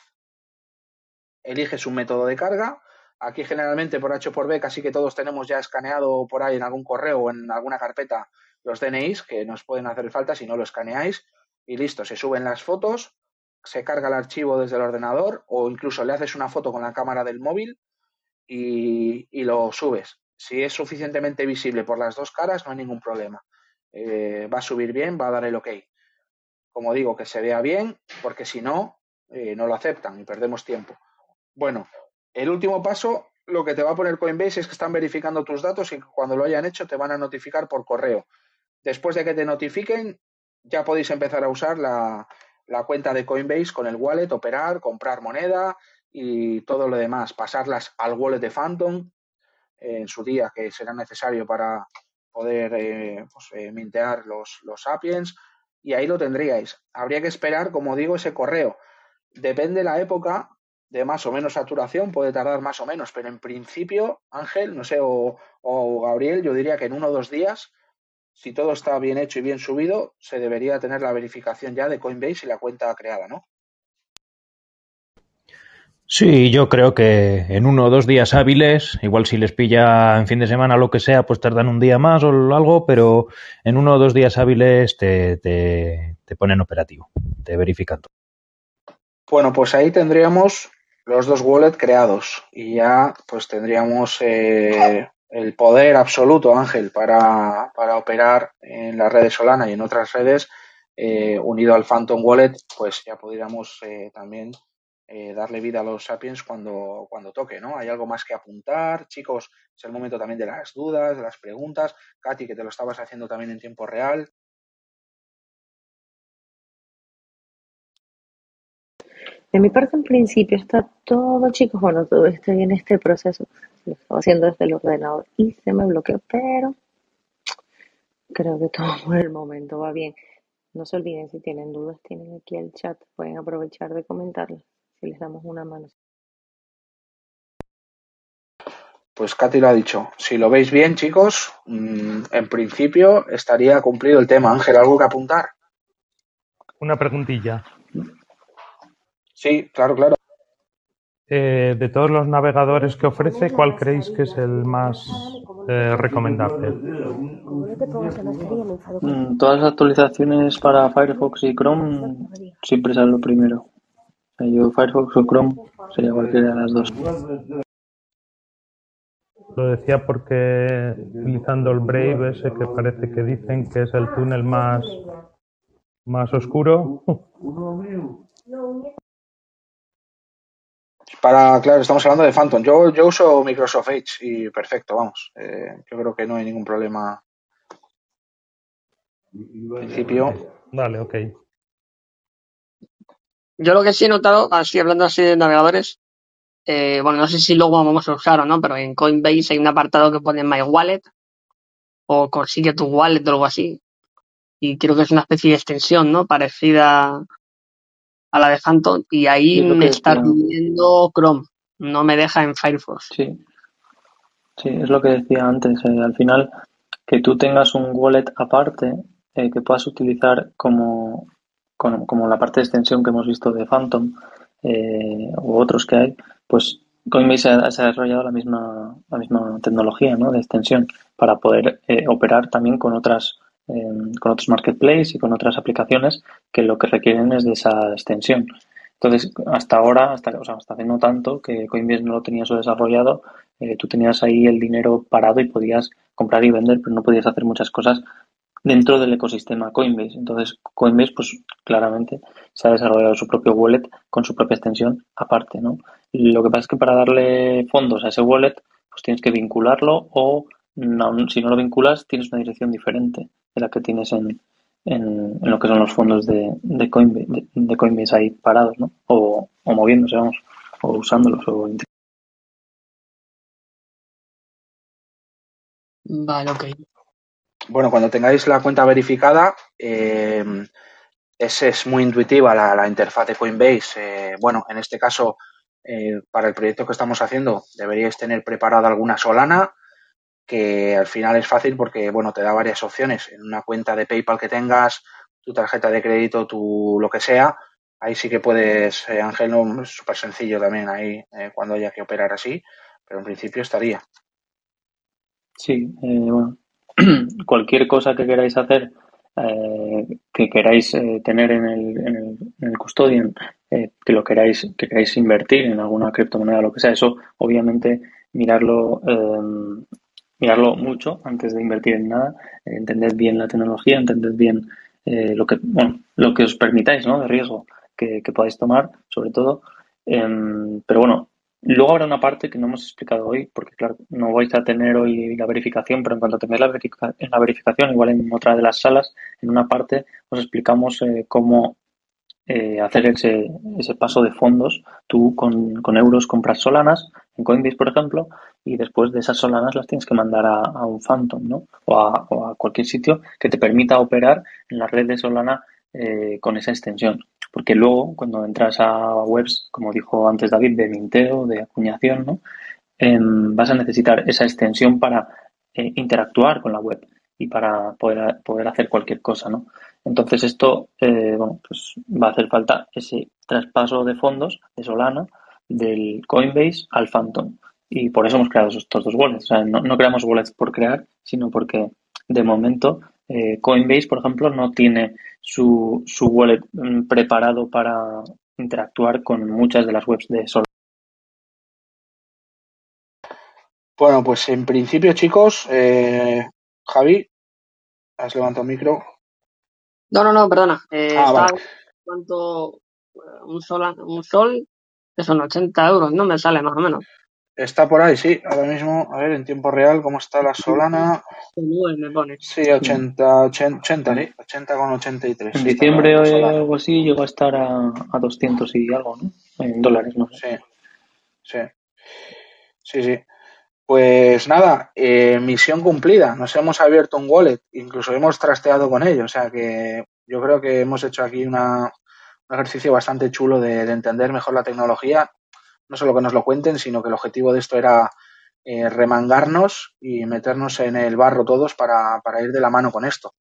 Eliges un método de carga. Aquí generalmente por H por B casi que todos tenemos ya escaneado por ahí en algún correo o en alguna carpeta los DNIs que nos pueden hacer falta si no lo escaneáis y listo, se suben las fotos, se carga el archivo desde el ordenador o incluso le haces una foto con la cámara del móvil y, lo subes. Si es suficientemente visible por las dos caras, no hay ningún problema. Eh, va a subir bien, va a dar el ok. Como digo, que se vea bien, porque si no, eh, no lo aceptan y perdemos tiempo. Bueno, el último paso, lo que te va a poner Coinbase es que están verificando tus datos y cuando lo hayan hecho te van a notificar por correo. Después de que te notifiquen, ya podéis empezar a usar la, la cuenta de Coinbase con el wallet, operar, comprar moneda, y todo lo demás, pasarlas al wallet de Phantom en su día, que será necesario para poder eh, pues, eh, mintear los, los sapiens, y ahí lo tendríais. Habría que esperar, como digo, ese correo. Depende la época de más o menos saturación, puede tardar más o menos, pero en principio, Ángel, no sé, o, o Gabriel, yo diría que en uno o dos días, si todo está bien hecho y bien subido, se debería tener la verificación ya de Coinbase y la cuenta creada, ¿no? Sí, yo creo que en uno o dos días hábiles, igual si les pilla en fin de semana lo que sea, pues tardan un día más o algo, pero en uno o dos días hábiles te, te, ponen operativo, te verifican todo. Bueno, pues ahí tendríamos los dos wallets creados y ya pues tendríamos eh, el poder absoluto, Ángel, para, para, operar en las redes Solana y en otras redes eh, unido al Phantom Wallet, pues ya podríamos eh, también eh, darle vida a los sapiens cuando, cuando toque, ¿no? Hay algo más que apuntar, chicos, es el momento también de las dudas, de las preguntas. Katy, que te lo estabas haciendo también en tiempo real. De mi parte, en principio, está todo, chicos. Bueno, todo estoy en este proceso. Lo estaba haciendo desde el ordenador y se me bloqueó, pero creo que todo por el momento va bien. No se olviden, si tienen dudas, tienen aquí el chat. Pueden aprovechar de comentarlo les damos una mano. Pues Katy lo ha dicho. Si lo veis bien, chicos, mm, en principio estaría cumplido el tema. Ángel, ¿algo que apuntar? Una preguntilla. Sí, claro, claro. Eh, de todos los navegadores que ofrece, ¿cuál creéis que es el más eh, recomendable? Mm, todas las actualizaciones para Firefox y Chrome siempre salen lo primero. Yo Firefox o Chrome sería cualquiera de las dos. Lo decía porque utilizando el Brave ese que parece que dicen que es el túnel más, más oscuro. Para, claro, estamos hablando de Phantom. Yo, yo uso Microsoft Edge y perfecto, vamos. Eh, yo creo que no hay ningún problema. En principio. Vale, ok. Yo lo que sí he notado, así hablando así de navegadores, eh, bueno, no sé si luego vamos a usar o no, pero en Coinbase hay un apartado que pone My Wallet o consigue tu wallet o algo así. Y creo que es una especie de extensión, ¿no? Parecida a la de Phantom. Y ahí me está pidiendo Chrome, no me deja en Firefox. Sí. Sí, es lo que decía antes. Eh, al final, que tú tengas un wallet aparte eh, que puedas utilizar como como la parte de extensión que hemos visto de Phantom eh, u otros que hay, pues Coinbase ha, desarrollado la misma, la misma tecnología ¿no? de extensión para poder eh, operar también con otras em, con otros marketplaces y con otras aplicaciones que lo que requieren es de esa extensión. Entonces, hasta ahora, hasta, o sea, hasta hace no tanto que Coinbase no lo tenía eso desarrollado, eh, tú tenías ahí el dinero parado y podías comprar y vender, pero no podías hacer muchas cosas dentro del ecosistema Coinbase. Entonces, Coinbase, pues claramente se ha desarrollado su propio wallet con su propia extensión aparte, ¿no? Lo que pasa es que para darle fondos a ese wallet, pues tienes que vincularlo o si no lo vinculas, tienes una dirección diferente de la que tienes en, en, lo que son los fondos de, de, Coinbase ahí parados, ¿no? O, o moviéndose, vamos, o usándolos o Vale, ok. Bueno, cuando tengáis la cuenta verificada, eh, es, es, muy intuitiva la, interfaz de Coinbase. Eh, bueno, en este caso eh, para el proyecto que estamos haciendo deberíais tener preparada alguna Solana, que al final es fácil porque, bueno, te da varias opciones. En una cuenta de PayPal que tengas, tu tarjeta de crédito, tu lo que sea, ahí sí que puedes, eh, Ángel, no, es súper sencillo también ahí cuando haya que operar así, pero en principio estaría. Sí, bueno, cualquier cosa que queráis hacer, que queráis tener en el, en el, en el custodian, eh, que lo queráis, que queráis invertir en alguna criptomoneda, lo que sea, eso obviamente mirarlo, em, mirarlo mucho antes de invertir en nada, entended bien la tecnología, entended bien eh, lo que, bueno, lo que os permitáis, ¿no? De riesgo que, podáis tomar, sobre todo. Em, pero bueno, luego habrá una parte que no hemos explicado hoy, porque claro, no vais a tener hoy la verificación, pero en cuanto tengáis la, la verificación, igual en otra de las salas, en una parte os explicamos eh, cómo eh, hacer ese, ese paso de fondos. Tú con, euros compras solanas en Coinbase, por ejemplo, y después de esas solanas las tienes que mandar a, un Phantom, ¿no? O a, o a, cualquier sitio que te permita operar en la red de Solana eh, con esa extensión. Porque luego, cuando entras a webs, como dijo antes David, de minteo, de acuñación, ¿no? Em, vas a necesitar esa extensión para eh, interactuar con la web y para poder, poder hacer cualquier cosa, ¿no? Entonces esto, eh, bueno, pues va a hacer falta ese traspaso de fondos de Solana del Coinbase al Phantom. Y por eso hemos creado estos dos wallets. O sea, no, creamos wallets por crear, sino porque de momento eh, Coinbase, por ejemplo, no tiene su, su wallet mm, preparado para interactuar con muchas de las webs de Solana. Bueno, pues en principio, chicos, eh, Javi, has levantado el micro. No, no, no, perdona. Eh, ah, ¿Cuánto? Un sol, un sol, que son 80 euros, ¿no? Me sale más o menos. Está por ahí, sí. Ahora mismo, a ver, en tiempo real, ¿cómo está la Solana? me pone. Sí, 80, 80, ¿sí? 80 con 83. En diciembre o algo así llegó a estar a, a 200 y algo, ¿no? En dólares, ¿no? Sí, sí. Sí, sí. Pues nada, eh, misión cumplida. Nos hemos abierto un wallet, incluso hemos trasteado con ello. O sea que yo creo que hemos hecho aquí una, un ejercicio bastante chulo de, entender mejor la tecnología. No solo que nos lo cuenten, sino que el objetivo de esto era eh, remangarnos y meternos en el barro todos para, para ir de la mano con esto.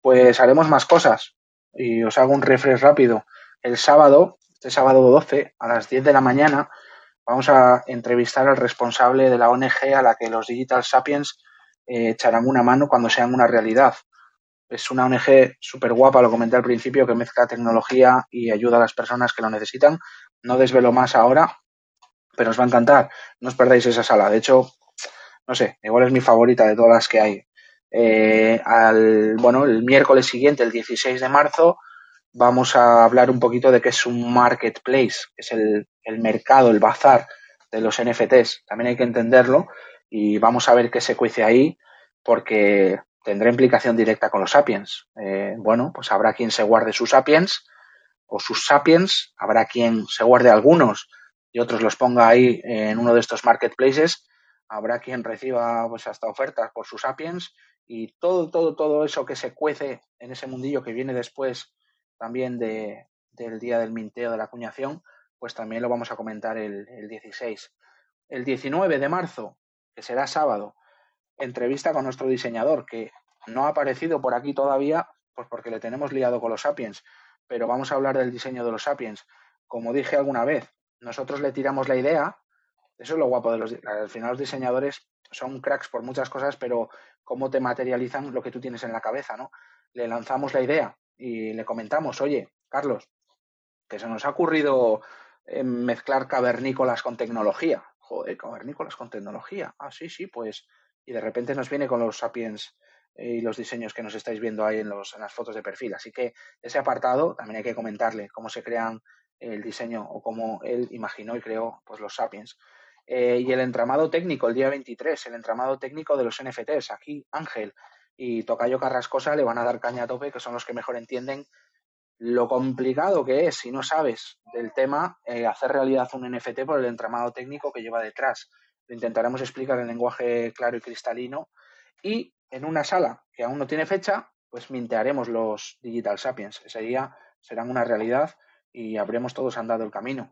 Pues haremos más cosas. Y os hago un refresh rápido. El sábado, este sábado 12, a las 10 de la mañana, vamos a entrevistar al responsable de la ONG a la que los Digital Sapiens eh, echarán una mano cuando sean una realidad. Es una ONG súper guapa, lo comenté al principio, que mezcla tecnología y ayuda a las personas que lo necesitan. No desvelo más ahora, pero os va a encantar. No os perdáis esa sala. De hecho, no sé, igual es mi favorita de todas las que hay. Eh, al, bueno, el miércoles siguiente, el 16 de marzo, vamos a hablar un poquito de qué es un marketplace, que es el, mercado, el bazar de los NFTs. También hay que entenderlo y vamos a ver qué se cuece ahí porque tendrá implicación directa con los sapiens. Eh, bueno, pues habrá quien se guarde sus sapiens o sus sapiens, habrá quien se guarde algunos y otros los ponga ahí en uno de estos marketplaces, habrá quien reciba pues hasta ofertas por sus sapiens y todo, todo, todo eso que se cuece en ese mundillo que viene después también de, del día del minteo de la acuñación, pues también lo vamos a comentar el, el 16. El 19 de marzo, que será sábado, entrevista con nuestro diseñador, que no ha aparecido por aquí todavía, pues porque le tenemos liado con los Sapiens, pero vamos a hablar del diseño de los Sapiens. Como dije alguna vez, nosotros le tiramos la idea, eso es lo guapo de los... Al final los diseñadores son cracks por muchas cosas, pero cómo te materializan lo que tú tienes en la cabeza, ¿no? Le lanzamos la idea, y le comentamos, oye, Carlos, que se nos ha ocurrido eh, mezclar cavernícolas con tecnología. Joder, cavernícolas con tecnología. Ah, sí, sí, pues. Y de repente nos viene con los sapiens eh, y los diseños que nos estáis viendo ahí en, los, en las fotos de perfil. Así que ese apartado también hay que comentarle cómo se crean el diseño o cómo él imaginó y creó pues, los sapiens. Eh, y el entramado técnico, el día 23, el entramado técnico de los NFTs. Aquí, Ángel, y Tocayo Carrascosa le van a dar caña a tope, que son los que mejor entienden lo complicado que es, si no sabes del tema, eh, hacer realidad un NFT por el entramado técnico que lleva detrás. Lo intentaremos explicar en lenguaje claro y cristalino. Y en una sala que aún no tiene fecha, pues mintearemos los Digital Sapiens. Ese día serán una realidad y habremos todos andado el camino.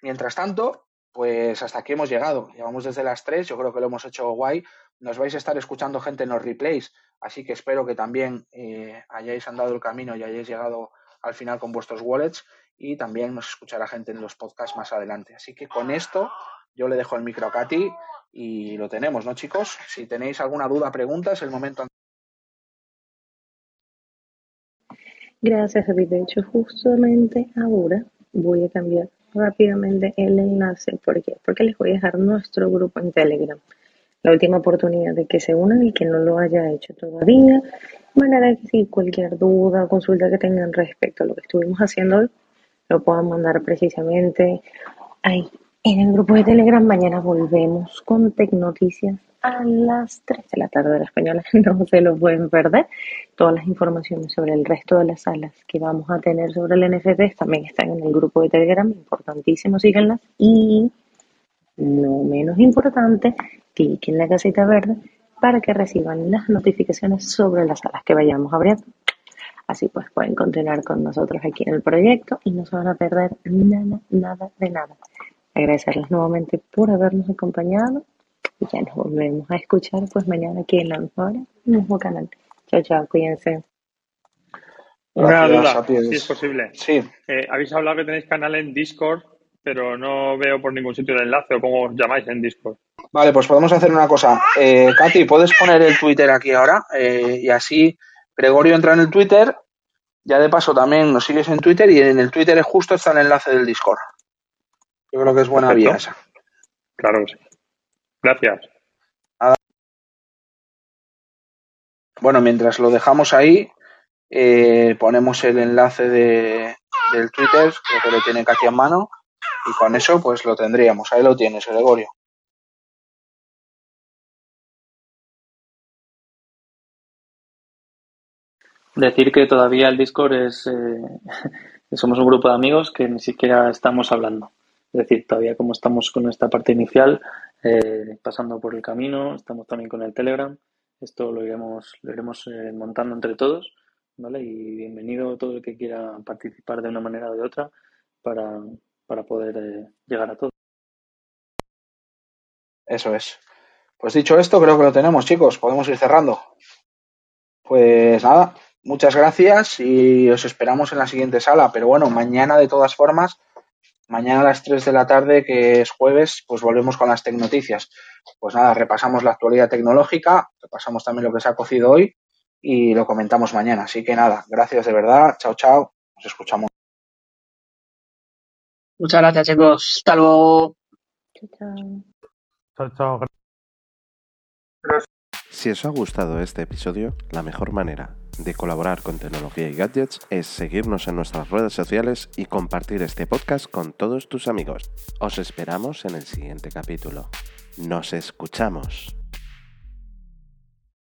Mientras tanto, pues hasta aquí hemos llegado. Llevamos desde las 3, yo creo que lo hemos hecho guay. Nos vais a estar escuchando gente en los replays, así que espero que también eh, hayáis andado el camino y hayáis llegado al final con vuestros wallets y también nos escuchará gente en los podcasts más adelante. Así que con esto yo le dejo el micro a Katy y lo tenemos, ¿no, chicos? Si tenéis alguna duda, pregunta, es el momento. Gracias, David. De hecho, justamente ahora voy a cambiar rápidamente el enlace. ¿Por qué? Porque les voy a dejar nuestro grupo en Telegram. La última oportunidad de que se unan y que no lo haya hecho todavía. De manera que si cualquier duda o consulta que tengan respecto a lo que estuvimos haciendo hoy, lo puedan mandar precisamente ahí en el grupo de Telegram. Mañana volvemos con Tecnoticias a las 3 de la tarde de la española. No se lo pueden perder. Todas las informaciones sobre el resto de las salas que vamos a tener sobre el NFT también están en el grupo de Telegram. Importantísimo, síganlas. Y no menos importante, cliquen en la casita verde para que reciban las notificaciones sobre las salas que vayamos abriendo. Así pues pueden continuar con nosotros aquí en el proyecto y no se van a perder nada, nada de nada. Agradecerles nuevamente por habernos acompañado y ya nos volvemos a escuchar pues mañana aquí en la misma hora, en el mismo canal. Chao, chao, cuídense. Una duda, si es posible. Sí. Eh, habéis hablado que tenéis canal en Discord, pero no veo por ningún sitio el enlace o cómo os llamáis en Discord. Vale, pues podemos hacer una cosa. Eh, Katy, ¿puedes poner el Twitter aquí ahora? Eh, y así Gregorio entra en el Twitter. Ya de paso también nos sigues en Twitter y en el Twitter justo está el enlace del Discord. Yo creo que es buena vía esa. Claro que sí. Gracias. Bueno, mientras lo dejamos ahí, eh, ponemos el enlace de, del Twitter, creo que lo tiene Katia en mano, y con eso pues lo tendríamos. Ahí lo tienes, Gregorio. Decir que todavía el Discord es... Eh, somos un grupo de amigos que ni siquiera estamos hablando. Es decir, todavía como estamos con esta parte inicial, eh, pasando por el camino, estamos también con el Telegram. Esto lo iremos, lo iremos eh, montando entre todos, ¿vale? Y bienvenido todo el que quiera participar de una manera o de otra para, para poder eh, llegar a todo. Eso es. Pues dicho esto, creo que lo tenemos, chicos. Podemos ir cerrando. Pues nada, muchas gracias y os esperamos en la siguiente sala. Pero bueno, mañana de todas formas Mañana a las 3 de la tarde, que es jueves, pues volvemos con las tecnoticias. Pues nada, repasamos la actualidad tecnológica, repasamos también lo que se ha cocido hoy y lo comentamos mañana. Así que nada, gracias de verdad. Chao, chao. Nos escuchamos. Muchas gracias, chicos. Hasta luego. Chao, chao. Si os ha gustado este episodio, la mejor manera de colaborar con tecnología y gadgets es seguirnos en nuestras redes sociales y compartir este podcast con todos tus amigos. Os esperamos en el siguiente capítulo. Nos escuchamos.